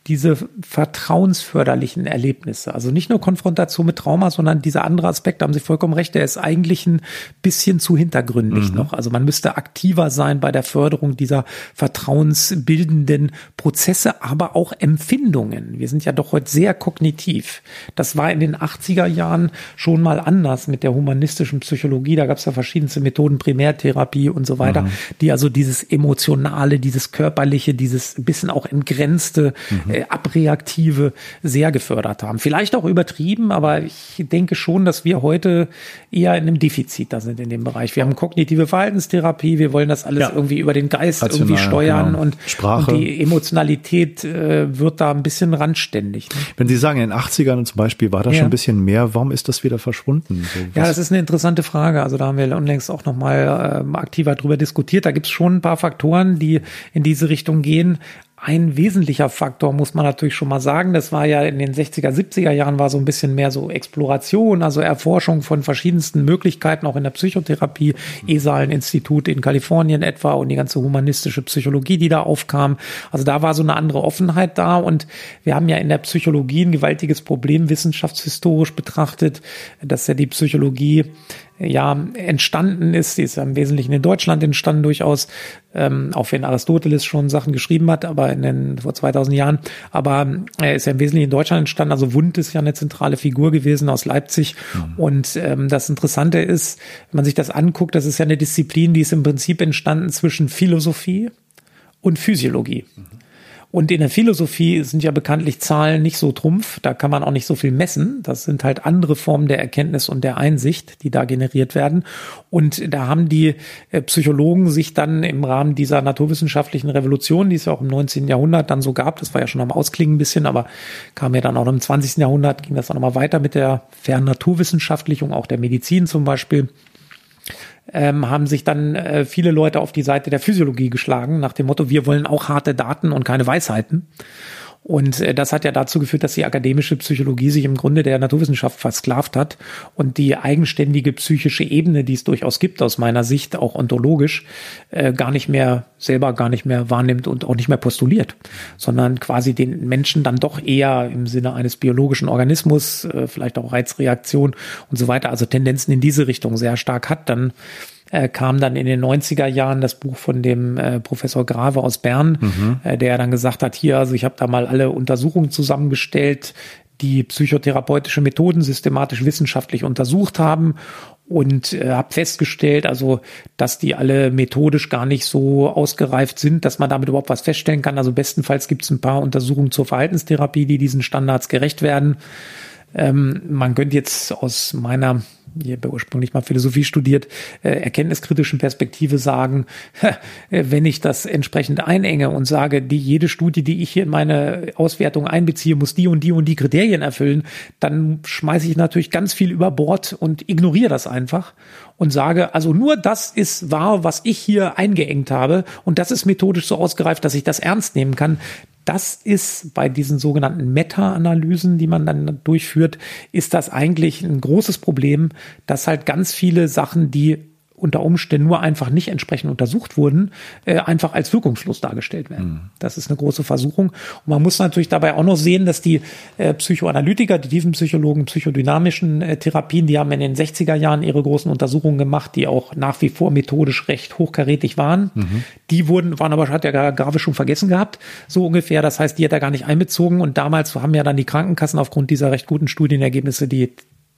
diese vertrauensförderlichen Erlebnisse. Also nicht nur Konfrontation mit Trauma, sondern dieser andere Aspekt, da haben Sie vollkommen recht, der ist eigentlich ein bisschen zu hintergründig mhm. noch. Also man müsste aktiver sein bei der Förderung dieser vertrauensbildenden Prozesse, aber auch Empfindungen. Wir sind ja doch heute sehr kognitiv. Das war in den 80er Jahren schon mal anders mit der humanistischen Psychologie. Da gab es ja verschiedenste Methoden, Primärtherapie und so weiter, mhm. die also dieses emotionale, dieses körperliche, dieses bisschen auch entgrenzte mhm äh, abreaktive sehr gefördert haben. Vielleicht auch übertrieben, aber ich denke schon, dass wir heute eher in einem Defizit da sind in dem Bereich. Wir haben kognitive Verhaltenstherapie, wir wollen das alles ja. irgendwie über den Geist Rational, irgendwie steuern genau. und, Sprache. und die Emotionalität äh, wird da ein bisschen randständig. Ne? Wenn Sie sagen, in den 80ern zum Beispiel war da ja. schon ein bisschen mehr, warum ist das wieder verschwunden? So, ja, das ist eine interessante Frage. Also da haben wir unlängst auch nochmal äh, aktiver drüber diskutiert. Da gibt es schon ein paar Faktoren, die in diese Richtung gehen ein wesentlicher Faktor, muss man natürlich schon mal sagen. Das war ja in den 60er, 70er Jahren war so ein bisschen mehr so Exploration, also Erforschung von verschiedensten Möglichkeiten, auch in der Psychotherapie, ESALen-Institut in Kalifornien etwa und die ganze humanistische Psychologie, die da aufkam. Also da war so eine andere Offenheit da und wir haben ja in der Psychologie ein gewaltiges Problem wissenschaftshistorisch betrachtet, dass ja die Psychologie ja entstanden ist. Die ist ja im Wesentlichen in Deutschland entstanden durchaus, ähm, auch wenn Aristoteles schon Sachen geschrieben hat, aber in den vor 2000 Jahren. Aber er äh, ist ja im Wesentlichen in Deutschland entstanden. Also Wundt ist ja eine zentrale Figur gewesen aus Leipzig. Mhm. Und ähm, das Interessante ist, wenn man sich das anguckt, das ist ja eine Disziplin, die ist im Prinzip entstanden zwischen Philosophie und Physiologie. Mhm. Und in der Philosophie sind ja bekanntlich Zahlen nicht so trumpf. Da kann man auch nicht so viel messen. Das sind halt andere Formen der Erkenntnis und der Einsicht, die da generiert werden. Und da haben die äh, Psychologen sich dann im Rahmen dieser naturwissenschaftlichen Revolution, die es ja auch im 19. Jahrhundert dann so gab, das war ja schon am Ausklingen ein bisschen, aber kam ja dann auch im 20. Jahrhundert, ging das auch nochmal weiter mit der Fernnaturwissenschaftlichung, auch der Medizin zum Beispiel ähm, haben sich dann äh, viele Leute auf die Seite der Physiologie geschlagen, nach dem Motto, wir wollen auch harte Daten und keine Weisheiten. Und äh, das hat ja dazu geführt, dass die akademische Psychologie sich im Grunde der Naturwissenschaft versklavt hat und die eigenständige psychische Ebene, die es durchaus gibt, aus meiner Sicht auch ontologisch, äh, gar nicht mehr selber gar nicht mehr wahrnimmt und auch nicht mehr postuliert, sondern quasi den Menschen dann doch eher im Sinne eines biologischen Organismus, äh, vielleicht auch Reizreaktion und so weiter, also Tendenzen in diese Richtung sehr stark hat, dann äh, kam dann in den 90er Jahren das Buch von dem äh, Professor Grave aus Bern, mhm. äh, der dann gesagt hat, hier, also ich habe da mal alle Untersuchungen zusammengestellt, die psychotherapeutische Methoden systematisch wissenschaftlich untersucht haben und äh, habe festgestellt, also dass die alle methodisch gar nicht so ausgereift sind, dass man damit überhaupt was feststellen kann. Also bestenfalls gibt es ein paar Untersuchungen zur Verhaltenstherapie, die diesen Standards gerecht werden. Ähm, man könnte jetzt aus meiner ich habe ursprünglich mal Philosophie studiert, äh, erkenntniskritischen Perspektive sagen, äh, wenn ich das entsprechend einenge und sage, die jede Studie, die ich hier in meine Auswertung einbeziehe, muss die und die und die Kriterien erfüllen, dann schmeiße ich natürlich ganz viel über Bord und ignoriere das einfach und sage, also nur das ist wahr, was ich hier eingeengt habe und das ist methodisch so ausgereift, dass ich das ernst nehmen kann. Das ist bei diesen sogenannten Meta-Analysen, die man dann durchführt, ist das eigentlich ein großes Problem, dass halt ganz viele Sachen, die unter Umständen nur einfach nicht entsprechend untersucht wurden, äh, einfach als wirkungslos dargestellt werden. Mhm. Das ist eine große Versuchung. Und man muss natürlich dabei auch noch sehen, dass die äh, Psychoanalytiker, die Tiefenpsychologen, psychodynamischen äh, Therapien, die haben in den 60er Jahren ihre großen Untersuchungen gemacht, die auch nach wie vor methodisch recht hochkarätig waren. Mhm. Die wurden, waren aber, hat der Grave schon vergessen gehabt, so ungefähr. Das heißt, die hat er gar nicht einbezogen. Und damals haben ja dann die Krankenkassen aufgrund dieser recht guten Studienergebnisse die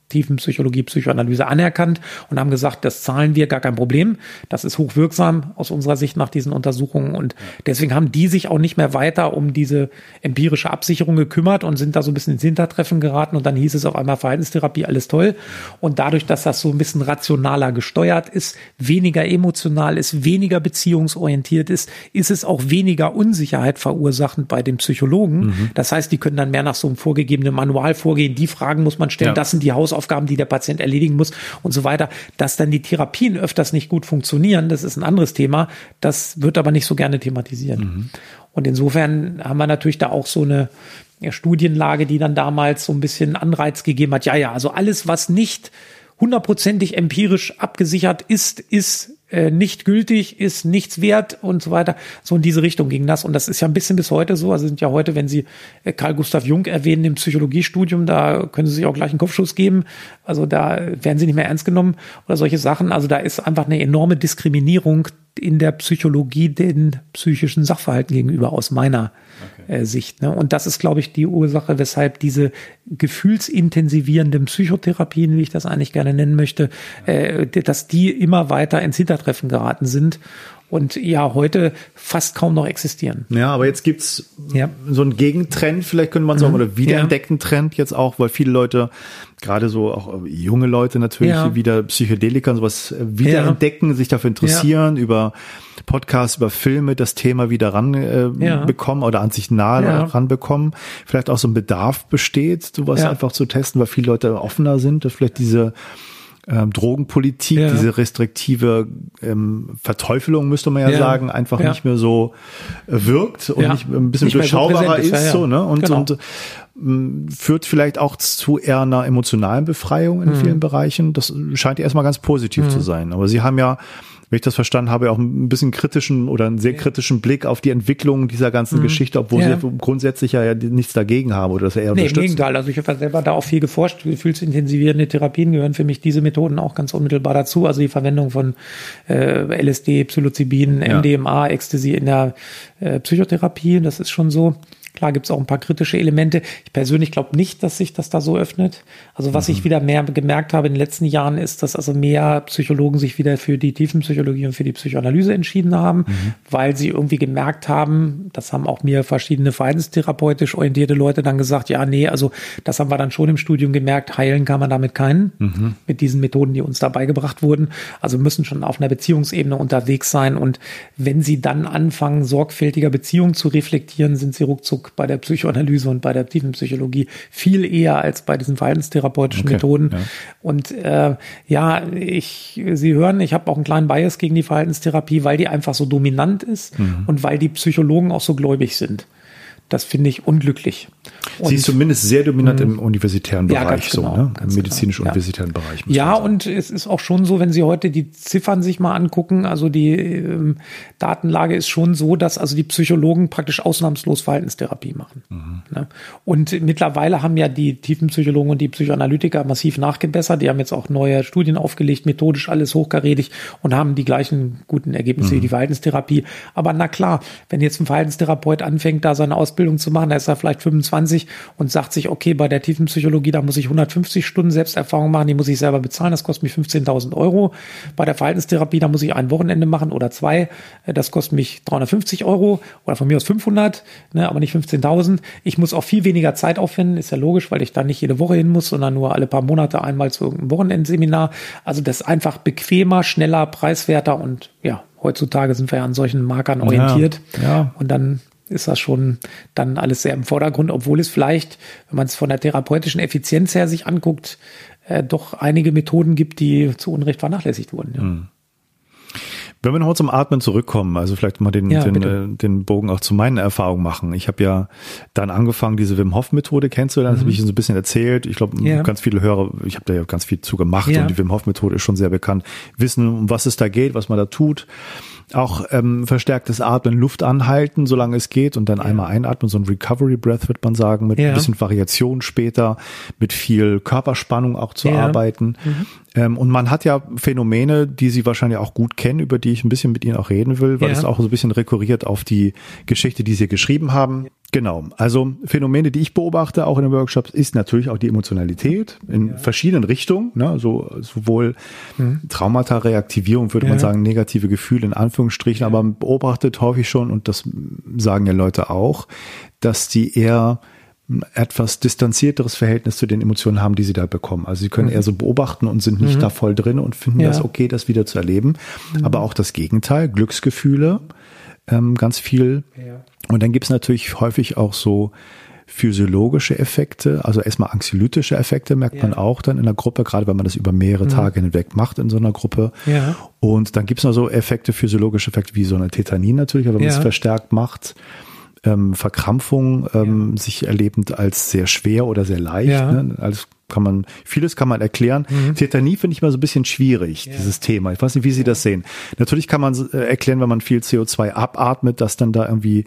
Tiefenpsychologie, Psychoanalyse anerkannt und haben gesagt, das zahlen wir, gar kein Problem. Das ist hochwirksam aus unserer Sicht nach diesen Untersuchungen. Und deswegen haben die sich auch nicht mehr weiter um diese empirische Absicherung gekümmert und sind da so ein bisschen ins Hintertreffen geraten. Und dann hieß es auf einmal Verhaltenstherapie, alles toll. Und dadurch, dass das so ein bisschen rationaler gesteuert ist, weniger emotional ist, weniger beziehungsorientiert ist, ist es auch weniger Unsicherheit verursachend bei den Psychologen. Mhm. Das heißt, die können dann mehr nach so einem vorgegebenen Manual vorgehen. Die Fragen muss man stellen. Ja. Das sind die Haus Hausaufgaben, die der Patient erledigen muss und so weiter. Dass dann die Therapien öfters nicht gut funktionieren, das ist ein anderes Thema. Das wird aber nicht so gerne thematisiert. Mhm. Und insofern haben wir natürlich da auch so eine Studienlage, die dann damals so ein bisschen Anreiz gegeben hat. Ja, ja, also alles, was nicht hundertprozentig empirisch abgesichert ist, ist äh, nicht gültig, ist nichts wert und so weiter. So in diese Richtung ging das. Und das ist ja ein bisschen bis heute so. Also sind ja heute, wenn Sie äh, Karl Gustav Jung erwähnen im Psychologiestudium, da können Sie sich auch gleich einen Kopfschuss geben. Also da werden Sie nicht mehr ernst genommen oder solche Sachen. Also da ist einfach eine enorme Diskriminierung in der Psychologie den psychischen Sachverhalten gegenüber aus meiner okay. äh, Sicht. Ne? Und das ist, glaube ich, die Ursache, weshalb diese gefühlsintensivierenden Psychotherapien, wie ich das eigentlich gerne nennen möchte, äh, dass die immer weiter ins Hintertreffen geraten sind und ja heute fast kaum noch existieren. Ja, aber jetzt gibt's ja. so einen Gegentrend, vielleicht könnte man sagen, mhm. oder wiederentdeckten ja. Trend jetzt auch, weil viele Leute, gerade so auch junge Leute natürlich, ja. wieder Psychedelika und sowas äh, wiederentdecken, sich dafür interessieren, über Podcasts, über Filme das Thema wieder ran äh, oder an sich nahe ranbekommen. Vielleicht auch so ein Bedarf besteht, sowas einfach zu testen, weil viele Leute offener sind, dass vielleicht diese ähm, Drogenpolitik, ja. diese restriktive ähm, Verteufelung, müsste man ja, ja. sagen, einfach ja. nicht mehr so äh, wirkt und nicht ein bisschen nicht durchschaubarer so ist, so, ne? Und, genau. und ähm, führt vielleicht auch zu eher einer emotionalen Befreiung in mhm. vielen Bereichen. Das scheint erstmal ganz positiv mhm. zu sein. Aber Sie haben ja wenn ich das verstanden habe, auch ein bisschen kritischen oder einen sehr kritischen Blick auf die Entwicklung dieser ganzen mhm. Geschichte, obwohl ja. sie grundsätzlich ja, nichts dagegen haben oder das eher nee, unterstützen. Im Gegenteil, also ich habe selber da auch viel geforscht. Gefühlsintensivierende Therapien gehören für mich diese Methoden auch ganz unmittelbar dazu. Also die Verwendung von äh, LSD, Psilocybin, MDMA, Ecstasy in der äh, Psychotherapie, das ist schon so. Klar gibt es auch ein paar kritische Elemente. Ich persönlich glaube nicht, dass sich das da so öffnet. Also was mhm. ich wieder mehr gemerkt habe in den letzten Jahren ist, dass also mehr Psychologen sich wieder für die Tiefenpsychologie und für die Psychoanalyse entschieden haben, mhm. weil sie irgendwie gemerkt haben, das haben auch mir verschiedene verhaltenstherapeutisch orientierte Leute dann gesagt, ja, nee, also das haben wir dann schon im Studium gemerkt, heilen kann man damit keinen, mhm. mit diesen Methoden, die uns dabei gebracht wurden. Also müssen schon auf einer Beziehungsebene unterwegs sein. Und wenn sie dann anfangen, sorgfältiger Beziehungen zu reflektieren, sind sie ruckzuck bei der Psychoanalyse und bei der Tiefenpsychologie viel eher als bei diesen verhaltenstherapeutischen okay, Methoden. Ja. Und äh, ja, ich, Sie hören, ich habe auch einen kleinen Bias gegen die Verhaltenstherapie, weil die einfach so dominant ist mhm. und weil die Psychologen auch so gläubig sind. Das finde ich unglücklich. Und, Sie ist zumindest sehr dominant im universitären ja, Bereich, so, genau, ne? Im medizinisch-universitären ja. Bereich. Ja, und es ist auch schon so, wenn Sie heute die Ziffern sich mal angucken, also die ähm, Datenlage ist schon so, dass also die Psychologen praktisch ausnahmslos Verhaltenstherapie machen. Mhm. Ne? Und mittlerweile haben ja die Tiefenpsychologen und die Psychoanalytiker massiv nachgebessert. Die haben jetzt auch neue Studien aufgelegt, methodisch alles hochkarätig und haben die gleichen guten Ergebnisse mhm. wie die Verhaltenstherapie. Aber na klar, wenn jetzt ein Verhaltenstherapeut anfängt, da seine Ausbildung zu machen, da ist er vielleicht 25 und sagt sich, okay, bei der tiefen Psychologie, da muss ich 150 Stunden Selbsterfahrung machen, die muss ich selber bezahlen, das kostet mich 15.000 Euro. Bei der Verhaltenstherapie, da muss ich ein Wochenende machen oder zwei, äh, das kostet mich 350 Euro oder von mir aus 500, ne, aber nicht 15.000. Ich muss auch viel weniger Zeit aufwenden, ist ja logisch, weil ich da nicht jede Woche hin muss, sondern nur alle paar Monate einmal zu irgendeinem Wochenendseminar. Also das ist einfach bequemer, schneller, preiswerter und ja, heutzutage sind wir ja an solchen Markern orientiert. Ja, ja. Und dann ist das schon dann alles sehr im Vordergrund, obwohl es vielleicht, wenn man es von der therapeutischen Effizienz her sich anguckt, äh, doch einige Methoden gibt, die zu Unrecht vernachlässigt wurden. Ja. Hm. Wenn wir noch zum Atmen zurückkommen, also vielleicht mal den, ja, den, äh, den Bogen auch zu meinen Erfahrungen machen. Ich habe ja dann angefangen, diese Wim Hof Methode kennenzulernen. Das mhm. habe ich so ein bisschen erzählt. Ich glaube, ja. ganz viele Hörer, ich habe da ja ganz viel zu gemacht ja. und die Wim Hof Methode ist schon sehr bekannt. Wissen, um was es da geht, was man da tut auch ähm, verstärktes Atmen, Luft anhalten, solange es geht und dann ja. einmal einatmen, so ein Recovery Breath wird man sagen, mit ja. ein bisschen Variation später, mit viel Körperspannung auch zu ja. arbeiten. Mhm. Ähm, und man hat ja Phänomene, die Sie wahrscheinlich auch gut kennen, über die ich ein bisschen mit Ihnen auch reden will, weil es auch so ein bisschen rekurriert auf die Geschichte, die Sie geschrieben haben. Genau. Also Phänomene, die ich beobachte, auch in den Workshops, ist natürlich auch die Emotionalität in ja. verschiedenen Richtungen. Ne? So, sowohl mhm. Traumata, Reaktivierung, würde ja. man sagen, negative Gefühle in Anführungsstrichen, ja. aber man beobachtet häufig schon, und das sagen ja Leute auch, dass die eher ein etwas distanzierteres Verhältnis zu den Emotionen haben, die sie da bekommen. Also sie können mhm. eher so beobachten und sind nicht mhm. da voll drin und finden das okay, das wieder zu erleben. Mhm. Aber auch das Gegenteil, Glücksgefühle, ähm, ganz viel. Ja. Und dann gibt's natürlich häufig auch so physiologische Effekte, also erstmal anxiolytische Effekte merkt ja. man auch dann in der Gruppe, gerade wenn man das über mehrere mhm. Tage hinweg macht in so einer Gruppe. Ja. Und dann gibt's noch so Effekte, physiologische Effekte wie so eine Tetanin natürlich, aber wenn ja. man es verstärkt macht, ähm, Verkrampfung ähm, ja. sich erlebend als sehr schwer oder sehr leicht, ja. ne, als kann man, vieles kann man erklären. Mhm. Tetanie finde ich mal so ein bisschen schwierig, dieses Thema. Ich weiß nicht, wie Sie das sehen. Natürlich kann man äh, erklären, wenn man viel CO2 abatmet, dass dann da irgendwie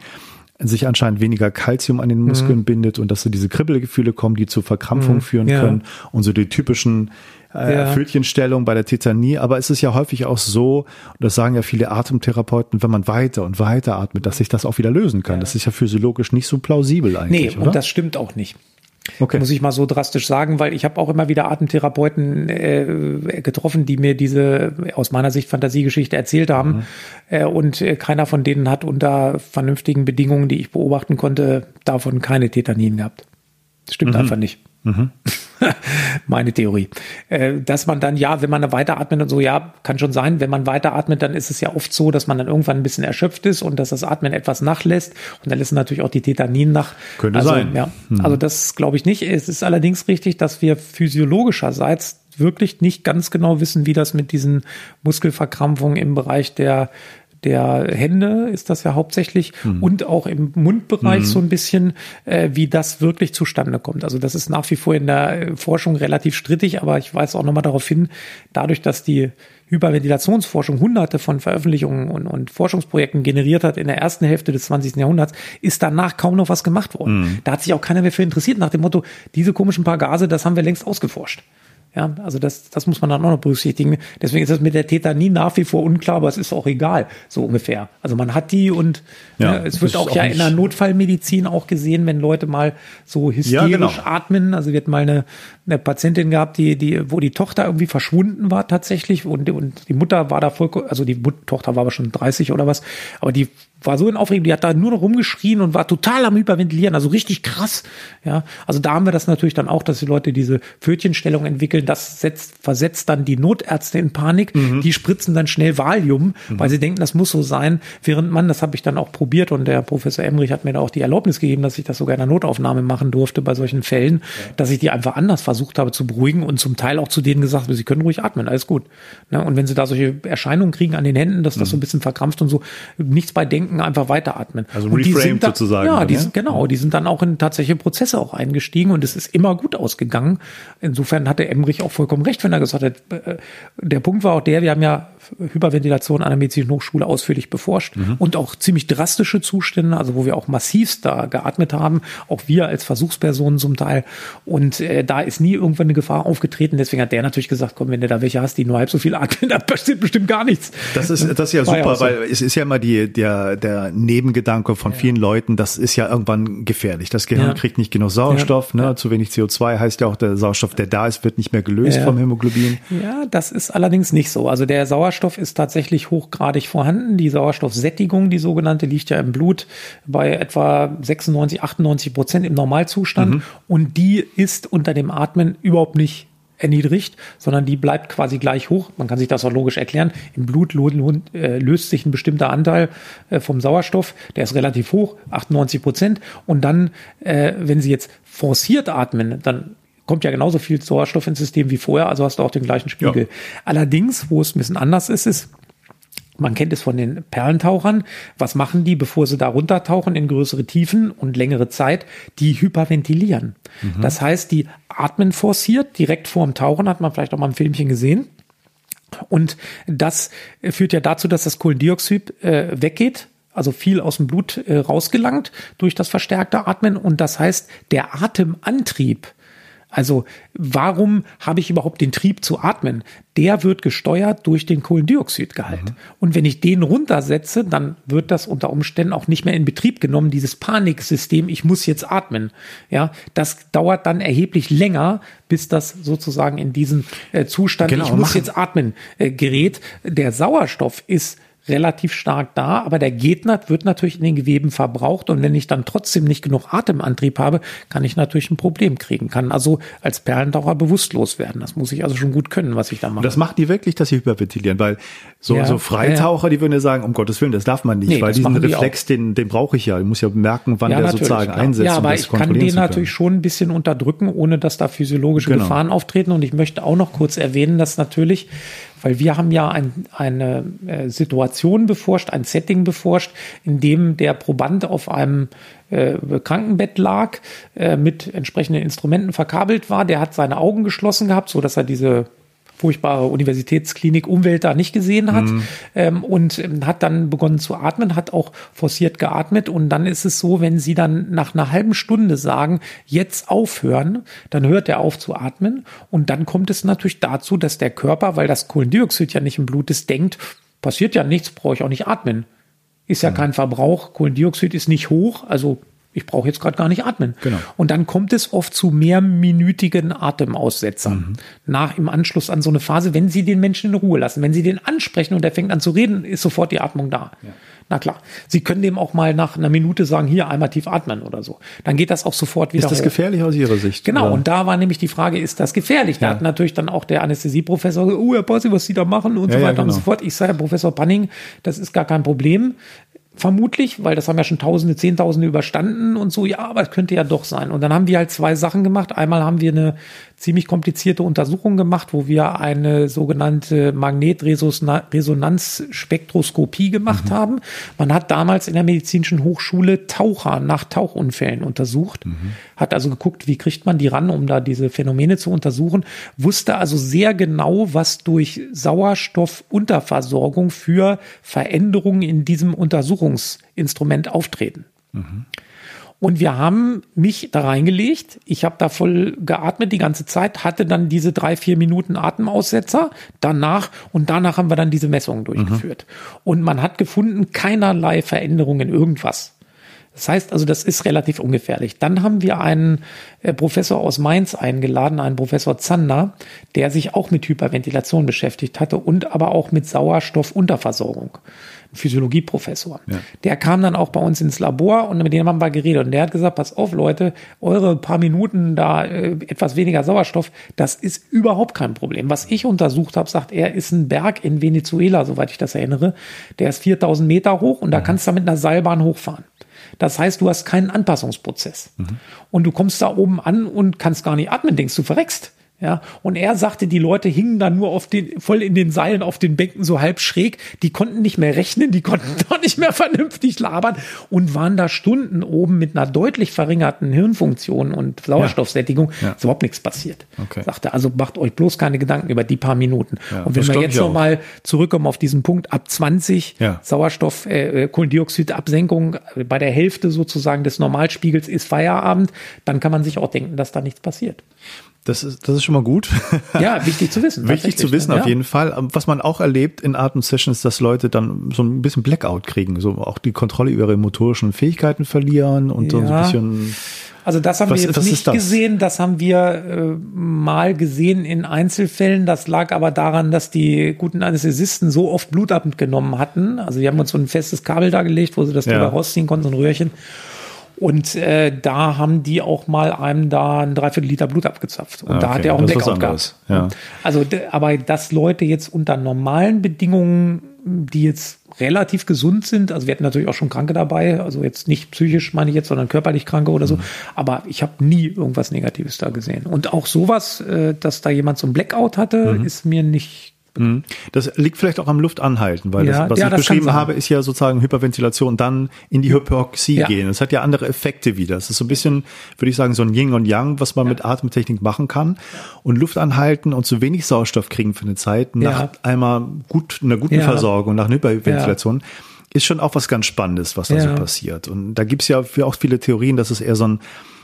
sich anscheinend weniger Kalzium an den Muskeln bindet und dass so diese Kribbelgefühle kommen, die zu Verkrampfung führen Mhm. Ja. können und so die typischen äh, Ja. Pfötchenstellung bei der Tetanie. Aber es ist ja häufig auch so, und das sagen ja viele Atemtherapeuten, wenn man weiter und weiter atmet, dass sich das auch wieder lösen kann. Das ist ja physiologisch nicht so plausibel Nee, eigentlich, oder? und das stimmt auch nicht. okay. Muss ich mal so drastisch sagen, weil ich habe auch immer wieder Atemtherapeuten äh, getroffen, die mir diese aus meiner Sicht Fantasiegeschichte erzählt haben. Mhm. Äh, und äh, keiner von denen hat unter vernünftigen Bedingungen, die ich beobachten konnte, davon keine Tetanien gehabt. Das stimmt Mhm. einfach nicht. Meine Theorie. Äh, dass man dann, ja, wenn man weiteratmet und so, ja, kann schon sein, wenn man weiteratmet, dann ist es ja oft so, dass man dann irgendwann ein bisschen erschöpft ist und dass das Atmen etwas nachlässt und dann lassen natürlich auch die Tetanien nach. Könnte also, sein. Ja, also das glaube ich nicht. Es ist allerdings richtig, dass wir physiologischerseits wirklich nicht ganz genau wissen, wie das mit diesen Muskelverkrampfungen im Bereich der der Hände ist das ja hauptsächlich und auch im Mundbereich so ein bisschen, äh, wie das wirklich zustande kommt. Also das ist nach wie vor in der äh, Forschung relativ strittig, aber ich weise auch nochmal darauf hin, dadurch, dass die Hyperventilationsforschung hunderte von Veröffentlichungen und, und Forschungsprojekten generiert hat in der ersten Hälfte des 20. Jahrhunderts, ist danach kaum noch was gemacht worden. Da hat sich auch keiner mehr für interessiert, nach dem Motto, diese komischen paar Gase, das haben wir längst ausgeforscht. Ja, also das, das muss man dann auch noch berücksichtigen. Deswegen ist das mit der Tetanie nach wie vor unklar, aber es ist auch egal, so ungefähr. Also man hat die und Ja, ja, es wird auch auch ja in der Notfallmedizin auch gesehen, wenn Leute mal so hysterisch genau. atmen. Also wir hatten mal eine, eine Patientin gehabt, die, die, wo die Tochter irgendwie verschwunden war tatsächlich und, und die Mutter war da vollkommen, also die Mut Tochter war aber schon 30 oder was, aber die war so in Aufregung, die hat da nur noch rumgeschrien und war total am Hyperventilieren, also richtig krass. Ja, also da haben wir das natürlich dann auch, dass die Leute diese Pfötchenstellung entwickeln. Das setzt, versetzt dann die Notärzte in Panik. Die spritzen dann schnell Valium, weil sie denken, das muss so sein. Während man, das habe ich dann auch probiert und der Professor Emrich hat mir da auch die Erlaubnis gegeben, dass ich das sogar in der Notaufnahme machen durfte bei solchen Fällen, dass ich die einfach anders versucht habe zu beruhigen und zum Teil auch zu denen gesagt habe, sie können ruhig atmen, alles gut. Ne? Und wenn sie da solche Erscheinungen kriegen an den Händen, dass das so ein bisschen verkrampft und so, nichts bei denken, einfach weiteratmen. Also und die reframed sind da, sozusagen Ja, die ja? sind, genau, die sind dann auch in tatsächliche Prozesse auch eingestiegen und es ist immer gut ausgegangen. Insofern hatte Emmerich auch vollkommen recht, wenn er gesagt hat, äh, der Punkt war auch der, wir haben ja Hyperventilation an der Medizinischen Hochschule ausführlich beforscht Mhm. und auch ziemlich drastische Zustände, also wo wir auch massivst da geatmet haben, auch wir als Versuchspersonen zum Teil. Und äh, da ist nie irgendwann eine Gefahr aufgetreten. Deswegen hat der natürlich gesagt, komm, wenn du da welche hast, die nur halb so viel atmen, da passiert bestimmt gar nichts. Das ist, das ist ja War ja super, auch so. weil es ist ja immer die, der, der Nebengedanke von vielen Leuten, das ist ja irgendwann gefährlich. Das Gehirn Ja. kriegt nicht genug Sauerstoff, Ja. ne? zu wenig CO2 heißt ja auch, der Sauerstoff, der da ist, wird nicht mehr gelöst Ja. vom Hämoglobin. Ja, das ist allerdings nicht so. Also der Sauerstoff ist tatsächlich hochgradig vorhanden. Die Sauerstoffsättigung, die sogenannte, liegt ja im Blut bei etwa 96, 98 Prozent im Normalzustand. Und die ist unter dem Atmen überhaupt nicht erniedrigt, sondern die bleibt quasi gleich hoch. Man kann sich das auch logisch erklären. Im Blut äh, löst sich ein bestimmter Anteil äh, vom Sauerstoff, der ist relativ hoch, 98 Prozent. Und dann, äh, wenn Sie jetzt forciert atmen, dann kommt ja genauso viel Sauerstoff ins System wie vorher, also hast du auch den gleichen Spiegel. Ja. Allerdings, wo es ein bisschen anders ist, ist, man kennt es von den Perlentauchern. Was machen die, bevor sie da runtertauchen in größere Tiefen und längere Zeit? Die hyperventilieren. Das heißt, die atmen forciert, direkt vor dem Tauchen, hat man vielleicht auch mal im Filmchen gesehen. Und das führt ja dazu, dass das Kohlendioxid äh, weggeht, also viel aus dem Blut äh, rausgelangt durch das verstärkte Atmen. Und das heißt, der Atemantrieb, also warum habe ich überhaupt den Trieb zu atmen? Der wird gesteuert durch den Kohlendioxidgehalt. Und wenn ich den runtersetze, dann wird das unter Umständen auch nicht mehr in Betrieb genommen, dieses Paniksystem, ich muss jetzt atmen. Ja, das dauert dann erheblich länger, bis das sozusagen in diesen äh, Zustand, Genau, ich muss machen- jetzt atmen, äh, gerät. Der Sauerstoff ist relativ stark da, aber der Gegner wird natürlich in den Geweben verbraucht und wenn ich dann trotzdem nicht genug Atemantrieb habe, kann ich natürlich ein Problem kriegen, kann also als Perlentaucher bewusstlos werden. Das muss ich also schon gut können, was ich da mache. Und das machen die wirklich, dass sie hyperventilieren, weil so, Ja, so Freitaucher, die würden ja sagen, um Gottes Willen, das darf man nicht, Nee, weil diesen die Reflex, den, den brauche ich ja. Ich muss ja merken, wann der natürlich, sozusagen einsetzt. Ja, um aber das ich kann den natürlich schon ein bisschen unterdrücken, ohne dass da physiologische Genau. Gefahren auftreten. Und ich möchte auch noch kurz erwähnen, dass natürlich, weil wir haben ja ein, eine äh, Situation beforscht, ein Setting beforscht, in dem der Proband auf einem äh, Krankenbett lag, äh, mit entsprechenden Instrumenten verkabelt war. Der hat seine Augen geschlossen gehabt, so dass er diese furchtbare Universitätsklinik Umwelt da nicht gesehen hat mhm. ähm, und ähm, hat dann begonnen zu atmen, hat auch forciert geatmet und dann ist es so, wenn sie dann nach einer halben Stunde sagen, jetzt aufhören, dann hört er auf zu atmen und dann kommt es natürlich dazu, dass der Körper, weil das Kohlendioxid ja nicht im Blut ist, denkt, passiert ja nichts, brauche ich auch nicht atmen. Ist ja mhm. kein Verbrauch, Kohlendioxid ist nicht hoch, also ich brauche jetzt gerade gar nicht atmen. Genau. Und dann kommt es oft zu mehrminütigen Atemaussetzern mhm. nach im Anschluss an so eine Phase, wenn Sie den Menschen in Ruhe lassen. Wenn Sie den ansprechen und er fängt an zu reden, ist sofort die Atmung da. Ja. Na klar. Sie können dem auch mal nach einer Minute sagen, hier einmal tief atmen oder so. Dann geht das auch sofort wieder. Ist das hoch. gefährlich aus Ihrer Sicht? Genau. Oder? Und da war nämlich die Frage, ist das gefährlich? Da ja. hat natürlich dann auch der Anästhesieprofessor, oh Herr Bossi, was Sie da machen und ja, so weiter genau. und so fort. Ich sage, Herr Professor Panning, das ist gar kein Problem vermutlich, weil das haben ja schon Tausende, Zehntausende überstanden und so, ja, aber es könnte ja doch sein. Und dann haben wir halt zwei Sachen gemacht. Einmal haben wir eine ziemlich komplizierte Untersuchung gemacht, wo wir eine sogenannte Magnetresonanzspektroskopie gemacht mhm. haben. Man hat damals in der medizinischen Hochschule Taucher nach Tauchunfällen untersucht, mhm. hat also geguckt, wie kriegt man die ran, um da diese Phänomene zu untersuchen, wusste also sehr genau, was durch Sauerstoffunterversorgung für Veränderungen in diesem Untersuchungsinstrument auftreten. Mhm. Und wir haben mich da reingelegt. Ich habe da voll geatmet die ganze Zeit, hatte dann diese drei, vier Minuten Atemaussetzer danach und danach haben wir dann diese Messungen durchgeführt. Mhm. Und man hat gefunden, keinerlei Veränderungen in irgendwas. Das heißt also, das ist relativ ungefährlich. Dann haben wir einen äh, Professor aus Mainz eingeladen, einen Professor Zander, der sich auch mit Hyperventilation beschäftigt hatte und aber auch mit Sauerstoffunterversorgung. Physiologieprofessor. Ja. Der kam dann auch bei uns ins Labor und mit dem haben wir geredet und der hat gesagt, pass auf Leute, eure paar Minuten da äh, etwas weniger Sauerstoff, das ist überhaupt kein Problem. Was ich untersucht habe, sagt er, ist ein Berg in Venezuela, soweit ich das erinnere. Der ist 4000 Meter hoch und da mhm. kannst du mit einer Seilbahn hochfahren. Das heißt, du hast keinen Anpassungsprozess. Mhm. Und du kommst da oben an und kannst gar nicht atmen, denkst du verreckst. Ja, und er sagte, die Leute hingen dann nur auf den, voll in den Seilen auf den Bänken so halb schräg. Die konnten nicht mehr rechnen, die konnten doch nicht mehr vernünftig labern und waren da Stunden oben mit einer deutlich verringerten Hirnfunktion und Sauerstoffsättigung. Ja. Ist überhaupt nichts passiert. Okay. Sagte, also macht euch bloß keine Gedanken über die paar Minuten. Ja, und wenn wir jetzt nochmal zurückkommen auf diesen Punkt, ab 20 ja. Sauerstoff, äh, Kohlendioxidabsenkung bei der Hälfte sozusagen des Normalspiegels ist Feierabend, dann kann man sich auch denken, dass da nichts passiert. Das ist, das ist schon mal gut. Ja, wichtig zu wissen. wichtig zu wissen, auf ja. jeden Fall. Was man auch erlebt in Atem-Sessions, dass Leute dann so ein bisschen Blackout kriegen, so auch die Kontrolle über ihre motorischen Fähigkeiten verlieren und ja. so ein bisschen. Also das haben was, wir jetzt nicht das? gesehen, das haben wir äh, mal gesehen in Einzelfällen. Das lag aber daran, dass die guten Anästhesisten so oft Blut abgenommen hatten. Also die haben uns so ein festes Kabel da gelegt, wo sie das ja. drüber rausziehen konnten, so ein Röhrchen. Und äh, da haben die auch mal einem da ein Dreiviertel Liter Blut abgezapft. Und ah, okay. da hat er auch einen Blackout gehabt. Ja. Also, aber dass Leute jetzt unter normalen Bedingungen, die jetzt relativ gesund sind, also wir hatten natürlich auch schon Kranke dabei, also jetzt nicht psychisch meine ich jetzt, sondern körperlich Kranke oder so, mhm. aber ich habe nie irgendwas Negatives da gesehen. Und auch sowas, äh, dass da jemand so ein Blackout hatte, mhm. ist mir nicht. Das liegt vielleicht auch am Luftanhalten, weil ja, das, was ja, ich das beschrieben habe, ist ja sozusagen Hyperventilation, dann in die Hypoxie ja. gehen. Das hat ja andere Effekte wieder. Das ist so ein bisschen, würde ich sagen, so ein Yin und Yang, was man mit Atemtechnik machen kann. Und Luftanhalten und zu wenig Sauerstoff kriegen für eine Zeit nach einmal gut, einer guten Versorgung, nach einer Hyperventilation ist schon auch was ganz Spannendes, was da so passiert. Und da gibt es ja auch viele Theorien, dass es eher so ein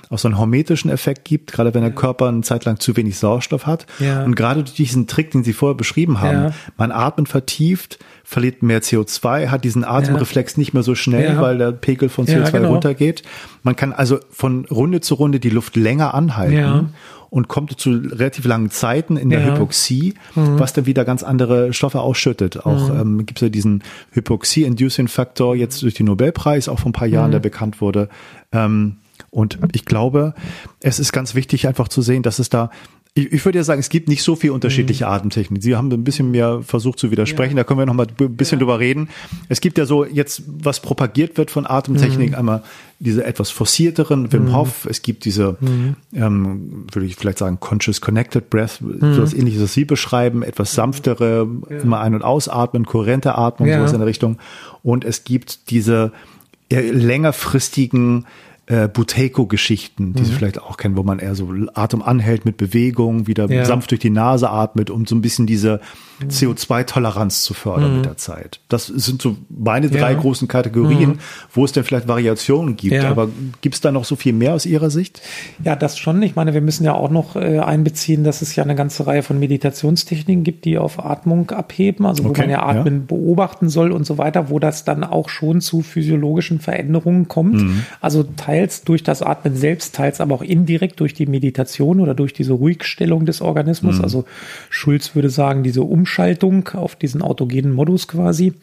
auch so einen hormetischen Effekt gibt, gerade wenn der Körper eine Zeit lang zu wenig Sauerstoff hat. Ja. Und gerade durch diesen Trick, den Sie vorher beschrieben haben, ja. man atmet vertieft, verliert mehr CO2, hat diesen Atemreflex ja. nicht mehr so schnell, weil der Pegel von CO2 genau. runtergeht. Man kann also von Runde zu Runde die Luft länger anhalten und kommt zu relativ langen Zeiten in der ja. Hypoxie, mhm. was dann wieder ganz andere Stoffe ausschüttet. Auch mhm. ähm, gibt es ja diesen Hypoxie-Inducing-Faktor jetzt durch den Nobelpreis, auch vor ein paar Jahren, mhm. der bekannt wurde. Ähm, und ich glaube, es ist ganz wichtig einfach zu sehen, dass es da Ich, ich würde ja sagen, es gibt nicht so viel unterschiedliche Mhm. Atemtechniken. Sie haben ein bisschen mehr versucht zu widersprechen, da können wir noch mal ein bisschen drüber reden. Es gibt ja so jetzt, was propagiert wird von Atemtechnik, Mhm. einmal diese etwas forcierteren Wim Hof, es gibt diese, Mhm. ähm, würde ich vielleicht sagen, Conscious Connected Breath, so was ähnliches, was Sie beschreiben, etwas sanftere, immer ein- und ausatmen, kohärente Atmung, Ja. sowas in der Richtung. Und es gibt diese eher längerfristigen äh, Buteco-Geschichten, die Sie Mhm. vielleicht auch kennen, wo man eher so Atem anhält mit Bewegung, wieder Ja. sanft durch die Nase atmet, um so ein bisschen diese CO2-Toleranz zu fördern mit der Zeit. Das sind so meine drei Mhm. Ja. großen Kategorien, wo es denn vielleicht Variationen gibt. Ja. Aber gibt es da noch so viel mehr aus Ihrer Sicht? Ja, das schon. Ich meine, wir müssen ja auch noch äh, einbeziehen, dass es ja eine ganze Reihe von Meditationstechniken gibt, die auf Atmung abheben, also wo Okay, man ja Atmen beobachten soll und so weiter, wo das dann auch schon zu physiologischen Veränderungen kommt. Mhm. Also teils durch das Atmen selbst, teils aber auch indirekt durch die Meditation oder durch diese Ruhigstellung des Mhm. Organismus. Also Schulz würde sagen, diese Umschaltung auf diesen autogenen Modus quasi.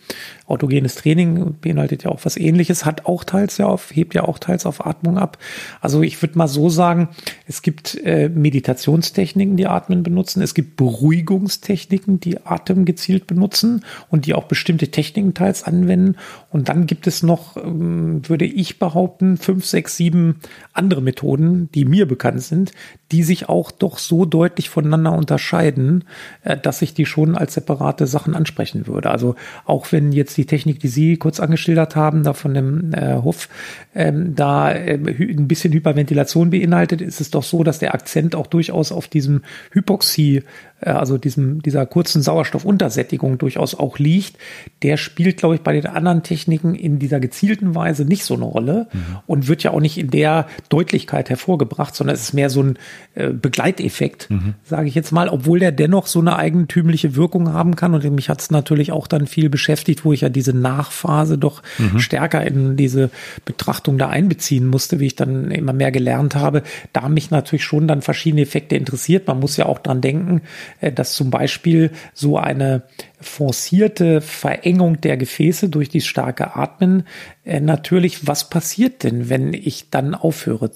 Autogenes Training beinhaltet ja auch was ähnliches, hat auch teils ja auf, hebt ja auch teils auf Atmung ab. Also ich würde mal so sagen, es gibt äh, Meditationstechniken, die Atmen benutzen. Es gibt Beruhigungstechniken, die Atem gezielt benutzen und die auch bestimmte Techniken teils anwenden. Und dann gibt es noch, ähm, würde ich behaupten, fünf, sechs, sieben andere Methoden, die mir bekannt sind, die sich auch doch so deutlich voneinander unterscheiden, äh, dass ich die schon als separate Sachen ansprechen würde. Also auch wenn jetzt die Technik, die Sie kurz angeschildert haben, da von dem äh, Hof, ähm, da äh, ein bisschen Hyperventilation beinhaltet, ist es doch so, dass der Akzent auch durchaus auf diesem Hypoxie, also diesem, dieser kurzen Sauerstoffuntersättigung durchaus auch liegt. Der spielt, glaube ich, bei den anderen Techniken in dieser gezielten Weise nicht so eine Rolle und wird ja auch nicht in der Deutlichkeit hervorgebracht, sondern es ist mehr so ein äh, Begleiteffekt, sage ich jetzt mal, obwohl der dennoch so eine eigentümliche Wirkung haben kann. Und mich hat es natürlich auch dann viel beschäftigt, wo ich ja diese Nachphase doch stärker in diese Betrachtung da einbeziehen musste, wie ich dann immer mehr gelernt habe. Da mich natürlich schon dann verschiedene Effekte interessiert. Man muss ja auch dran denken, äh, dass zum Beispiel so eine forcierte Verengung der Gefäße durch dieses starke Atmen äh, natürlich, was passiert denn, wenn ich dann aufhöre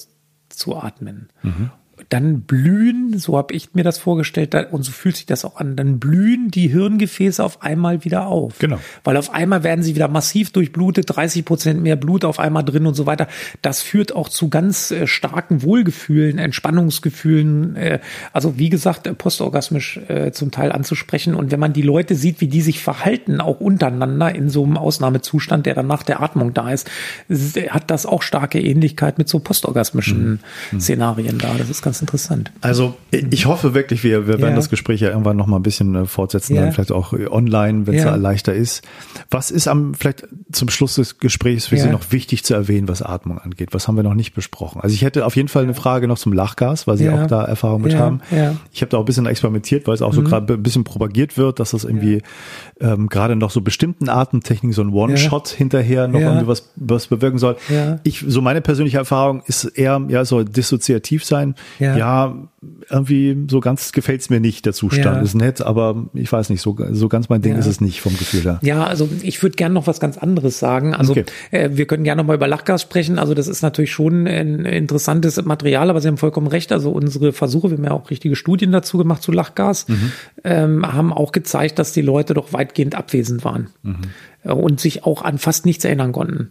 zu atmen? Dann blühen, so habe ich mir das vorgestellt, und so fühlt sich das auch an, dann blühen die Hirngefäße auf einmal wieder auf. Genau. Weil auf einmal werden sie wieder massiv durchblutet, 30 Prozent mehr Blut auf einmal drin und so weiter. Das führt auch zu ganz äh, starken Wohlgefühlen, Entspannungsgefühlen, äh, also wie gesagt, äh, postorgasmisch äh, zum Teil anzusprechen. Und wenn man die Leute sieht, wie die sich verhalten, auch untereinander in so einem Ausnahmezustand, der dann nach der Atmung da ist, hat das auch starke Ähnlichkeit mit so postorgasmischen Szenarien da. Das ist ganz interessant. Also ich hoffe wirklich, wir, wir werden Ja. das Gespräch ja irgendwann noch mal ein bisschen äh, fortsetzen, Ja. dann vielleicht auch äh, online, wenn es Ja. da leichter ist. Was ist am vielleicht zum Schluss des Gesprächs für Ja. Sie noch wichtig zu erwähnen, was Atmung angeht? Was haben wir noch nicht besprochen? Also ich hätte auf jeden Fall eine Frage noch zum Lachgas, weil Sie Ja. auch da Erfahrung mit Ja. haben. Ja. Mhm. Ich habe da auch ein bisschen experimentiert, weil es auch so gerade ein bisschen propagiert wird, dass das irgendwie ähm, gerade noch so bestimmten Atemtechniken so ein One-Shot hinterher noch Ja. irgendwie was, was bewirken soll. Ja. Ich, so meine persönliche Erfahrung ist eher, ja, soll dissoziativ sein. Ja. ja irgendwie so ganz gefällt's mir nicht, der Zustand. Ja. Ist nett, aber ich weiß nicht, so, so ganz mein Ding Ja. ist es nicht vom Gefühl her. Ja, also ich würde gerne noch was ganz anderes sagen. Also Okay. äh, wir können gerne noch mal über Lachgas sprechen. Also das ist natürlich schon ein interessantes Material, aber Sie haben vollkommen recht. Also unsere Versuche, wir haben ja auch richtige Studien dazu gemacht zu Lachgas, ähm, haben auch gezeigt, dass die Leute doch weitgehend abwesend waren. Äh, Und sich auch an fast nichts erinnern konnten.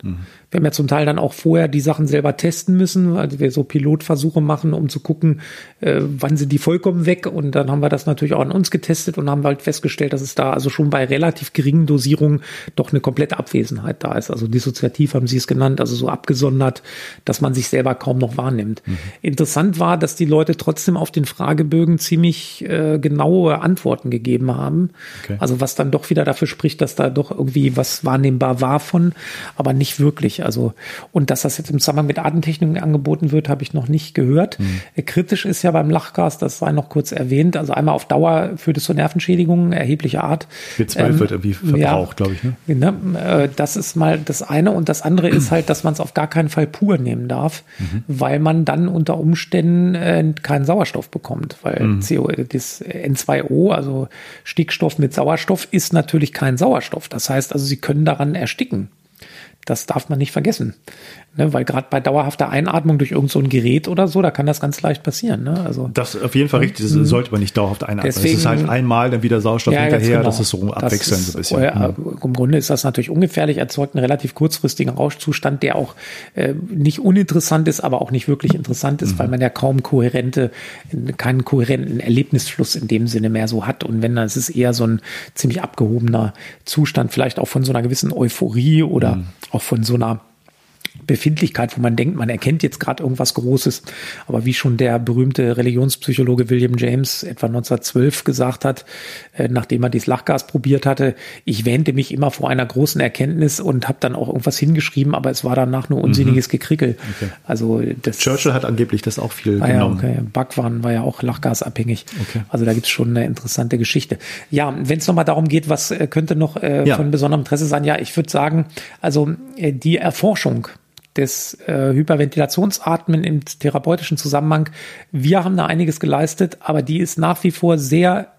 Wir haben ja zum Teil dann auch vorher die Sachen selber testen müssen, weil wir so Pilotversuche machen, um zu gucken, äh, wann sind die vollkommen weg. Und dann haben wir das natürlich auch an uns getestet und haben halt festgestellt, dass es da also schon bei relativ geringen Dosierungen doch eine komplette Abwesenheit da ist. Also dissoziativ haben sie es genannt, also so abgesondert, dass man sich selber kaum noch wahrnimmt. Interessant war, dass die Leute trotzdem auf den Fragebögen ziemlich äh, genaue Antworten gegeben haben. Okay. Also was dann doch wieder dafür spricht, dass da doch irgendwie was wahrnehmbar war von, aber nicht wirklich. Also und dass das jetzt im Zusammenhang mit Atemtechniken angeboten wird, habe ich noch nicht gehört. Äh, Kritisch ist ja beim Lachgas, das sei noch kurz erwähnt. Also einmal auf Dauer führt es zu Nervenschädigungen erheblicher Art. B12 Ähm, wird irgendwie verbraucht, glaube ich. Ne? Ne, äh, das ist mal das eine und das andere ist halt, dass man es auf gar keinen Fall pur nehmen darf, weil man dann unter Umständen äh, keinen Sauerstoff bekommt, weil CO, das N2O, also Stickstoff mit Sauerstoff, ist natürlich kein Sauerstoff. Das heißt also, sie können daran ersticken. Das darf man nicht vergessen. Ne, weil gerade bei dauerhafter Einatmung durch irgendein so Gerät oder so, da kann das ganz leicht passieren. Ne? Also das auf jeden Fall richtig. Das mhm. sollte man nicht dauerhaft einatmen. Deswegen, es ist halt einmal dann wieder Sauerstoff ja, hinterher. Genau. Das ist so abwechselnd ist, so ein bisschen. Äh, mhm. Im Grunde ist das natürlich ungefährlich, erzeugt einen relativ kurzfristigen Rauschzustand, der auch äh, nicht uninteressant ist, aber auch nicht wirklich interessant ist, mhm. weil man ja kaum kohärente, keinen kohärenten Erlebnisfluss in dem Sinne mehr so hat. Und wenn dann ist es eher so ein ziemlich abgehobener Zustand, vielleicht auch von so einer gewissen Euphorie oder mhm. auch von so einer Befindlichkeit, wo man denkt, man erkennt jetzt gerade irgendwas Großes. Aber wie schon der berühmte Religionspsychologe William James etwa 1912 gesagt hat, äh, nachdem er dieses Lachgas probiert hatte, ich wähnte mich immer vor einer großen Erkenntnis und habe dann auch irgendwas hingeschrieben, aber es war danach nur unsinniges mhm. Gekrickel. Okay. Also das Churchill hat angeblich das auch viel ah, genommen. Ja, okay. Backwaren war ja auch lachgasabhängig. Okay. Also da gibt's schon eine interessante Geschichte. Ja, wenn es nochmal darum geht, was äh, könnte noch äh, ja. von besonderem Interesse sein, ja, ich würde sagen, also äh, die Erforschung des äh, Hyperventilationsatmen im therapeutischen Zusammenhang. Wir haben da einiges geleistet, aber die ist nach wie vor sehr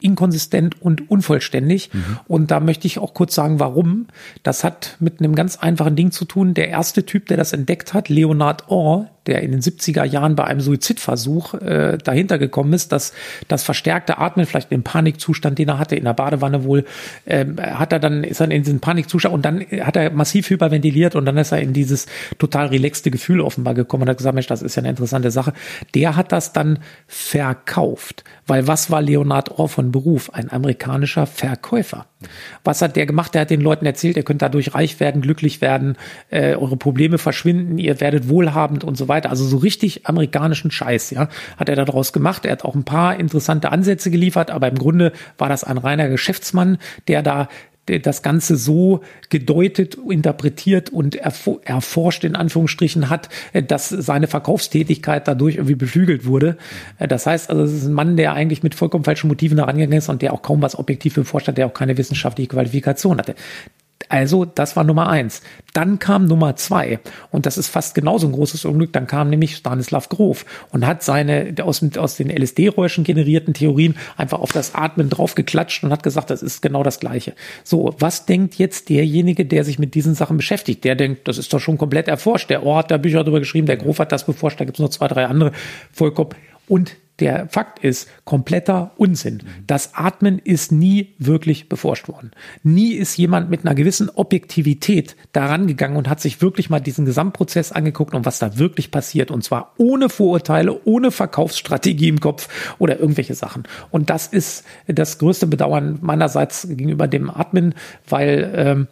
inkonsistent und unvollständig. Mhm. Und da möchte ich auch kurz sagen, warum. Das hat mit einem ganz einfachen Ding zu tun. Der erste Typ, der das entdeckt hat, Leonard Orr, der in den 70er Jahren bei einem Suizidversuch äh, dahinter gekommen ist, dass das verstärkte Atmen, vielleicht den Panikzustand, den er hatte, in der Badewanne wohl, äh, hat er dann, ist er in diesen Panikzustand und dann hat er massiv hyperventiliert und dann ist er in dieses total relaxte Gefühl offenbar gekommen und hat gesagt, Mensch, das ist ja eine interessante Sache. Der hat das dann verkauft, weil was war Leonard Orr von Beruf? Ein amerikanischer Verkäufer. Was hat der gemacht? Der hat den Leuten erzählt, ihr könnt dadurch reich werden, glücklich werden, äh, eure Probleme verschwinden, ihr werdet wohlhabend und so weiter. Also so richtig amerikanischen Scheiß, ja, hat er daraus gemacht. Er hat auch ein paar interessante Ansätze geliefert, aber im Grunde war das ein reiner Geschäftsmann, der da das Ganze so gedeutet, interpretiert und erforscht in Anführungsstrichen hat, dass seine Verkaufstätigkeit dadurch irgendwie beflügelt wurde. Das heißt also, es ist ein Mann, der eigentlich mit vollkommen falschen Motiven da rangegangen ist und der auch kaum was objektiv beforscht hat, der auch keine wissenschaftliche Qualifikation hatte. Also, das war Nummer eins. Dann kam Nummer zwei. Und das ist fast genauso ein großes Unglück. Dann kam nämlich Stanislav Grof und hat seine aus, aus den LSD-Räuschen generierten Theorien einfach auf das Atmen draufgeklatscht und hat gesagt, das ist genau das Gleiche. So, was denkt jetzt derjenige, der sich mit diesen Sachen beschäftigt? Der denkt, das ist doch schon komplett erforscht. Der Ohr hat da Bücher darüber geschrieben, der Grof hat das beforscht, da gibt es noch zwei, drei andere. Vollkommen. Und der Fakt ist kompletter Unsinn. Das Atmen ist nie wirklich beforscht worden. Nie ist jemand mit einer gewissen Objektivität daran gegangen und hat sich wirklich mal diesen Gesamtprozess angeguckt und was da wirklich passiert. Und zwar ohne Vorurteile, ohne Verkaufsstrategie im Kopf oder irgendwelche Sachen. Und das ist das größte Bedauern meinerseits gegenüber dem Atmen, weil ähm,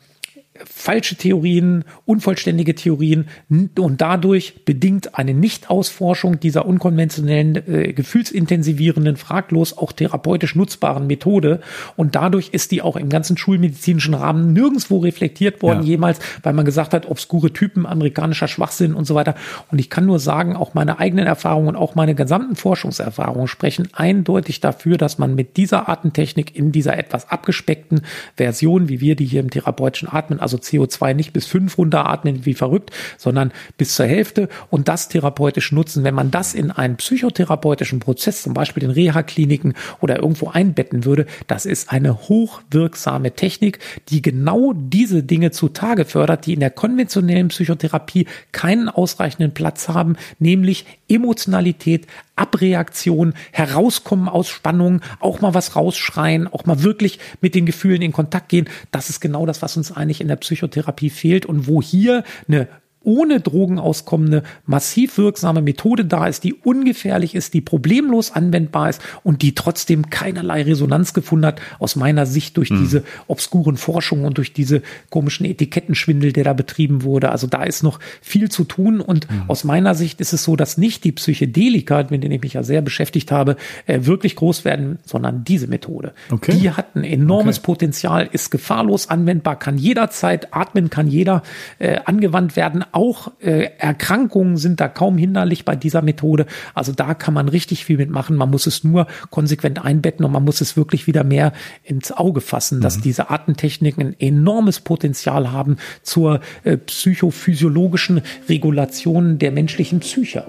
falsche Theorien, unvollständige Theorien und dadurch bedingt eine Nichtausforschung dieser unkonventionellen, äh, gefühlsintensivierenden, fraglos auch therapeutisch nutzbaren Methode. Und dadurch ist die auch im ganzen schulmedizinischen Rahmen nirgendswo reflektiert worden, ja. jemals, weil man gesagt hat, obskure Typen, amerikanischer Schwachsinn und so weiter. Und ich kann nur sagen, auch meine eigenen Erfahrungen und auch meine gesamten Forschungserfahrungen sprechen eindeutig dafür, dass man mit dieser Artentechnik in dieser etwas abgespeckten Version, wie wir die hier im therapeutischen Atmen, also CO2 nicht bis fünf runteratmen wie verrückt, sondern bis zur Hälfte und das therapeutisch nutzen. Wenn man das in einen psychotherapeutischen Prozess, zum Beispiel in Reha-Kliniken oder irgendwo einbetten würde, das ist eine hochwirksame Technik, die genau diese Dinge zutage fördert, die in der konventionellen Psychotherapie keinen ausreichenden Platz haben, nämlich Emotionalität, Abreaktion, herauskommen aus Spannung, auch mal was rausschreien, auch mal wirklich mit den Gefühlen in Kontakt gehen. Das ist genau das, was uns eigentlich in der Psychotherapie fehlt und wo hier eine ohne Drogen auskommende, massiv wirksame Methode da ist, die ungefährlich ist, die problemlos anwendbar ist und die trotzdem keinerlei Resonanz gefunden hat, aus meiner Sicht durch mhm. diese obskuren Forschungen und durch diese komischen Etikettenschwindel, der da betrieben wurde. Also da ist noch viel zu tun und mhm. aus meiner Sicht ist es so, dass nicht die Psychedelika, mit denen ich mich ja sehr beschäftigt habe, äh, wirklich groß werden, sondern diese Methode. Okay. Die hat ein enormes okay. Potenzial, ist gefahrlos anwendbar, kann jederzeit atmen, kann jeder äh, angewandt werden auch äh, Erkrankungen sind da kaum hinderlich bei dieser Methode. Also da kann man richtig viel mitmachen. Man muss es nur konsequent einbetten und man muss es wirklich wieder mehr ins Auge fassen, dass mhm. diese Artentechniken ein enormes Potenzial haben zur äh, psychophysiologischen Regulation der menschlichen Psyche.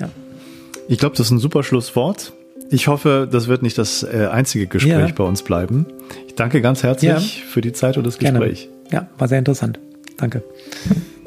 Ja. Ich glaube, das ist ein super Schlusswort. Ich hoffe, das wird nicht das äh, einzige Gespräch ja. bei uns bleiben. Ich danke ganz herzlich ja. für die Zeit und das Gespräch. Gerne. Ja, war sehr interessant. Danke.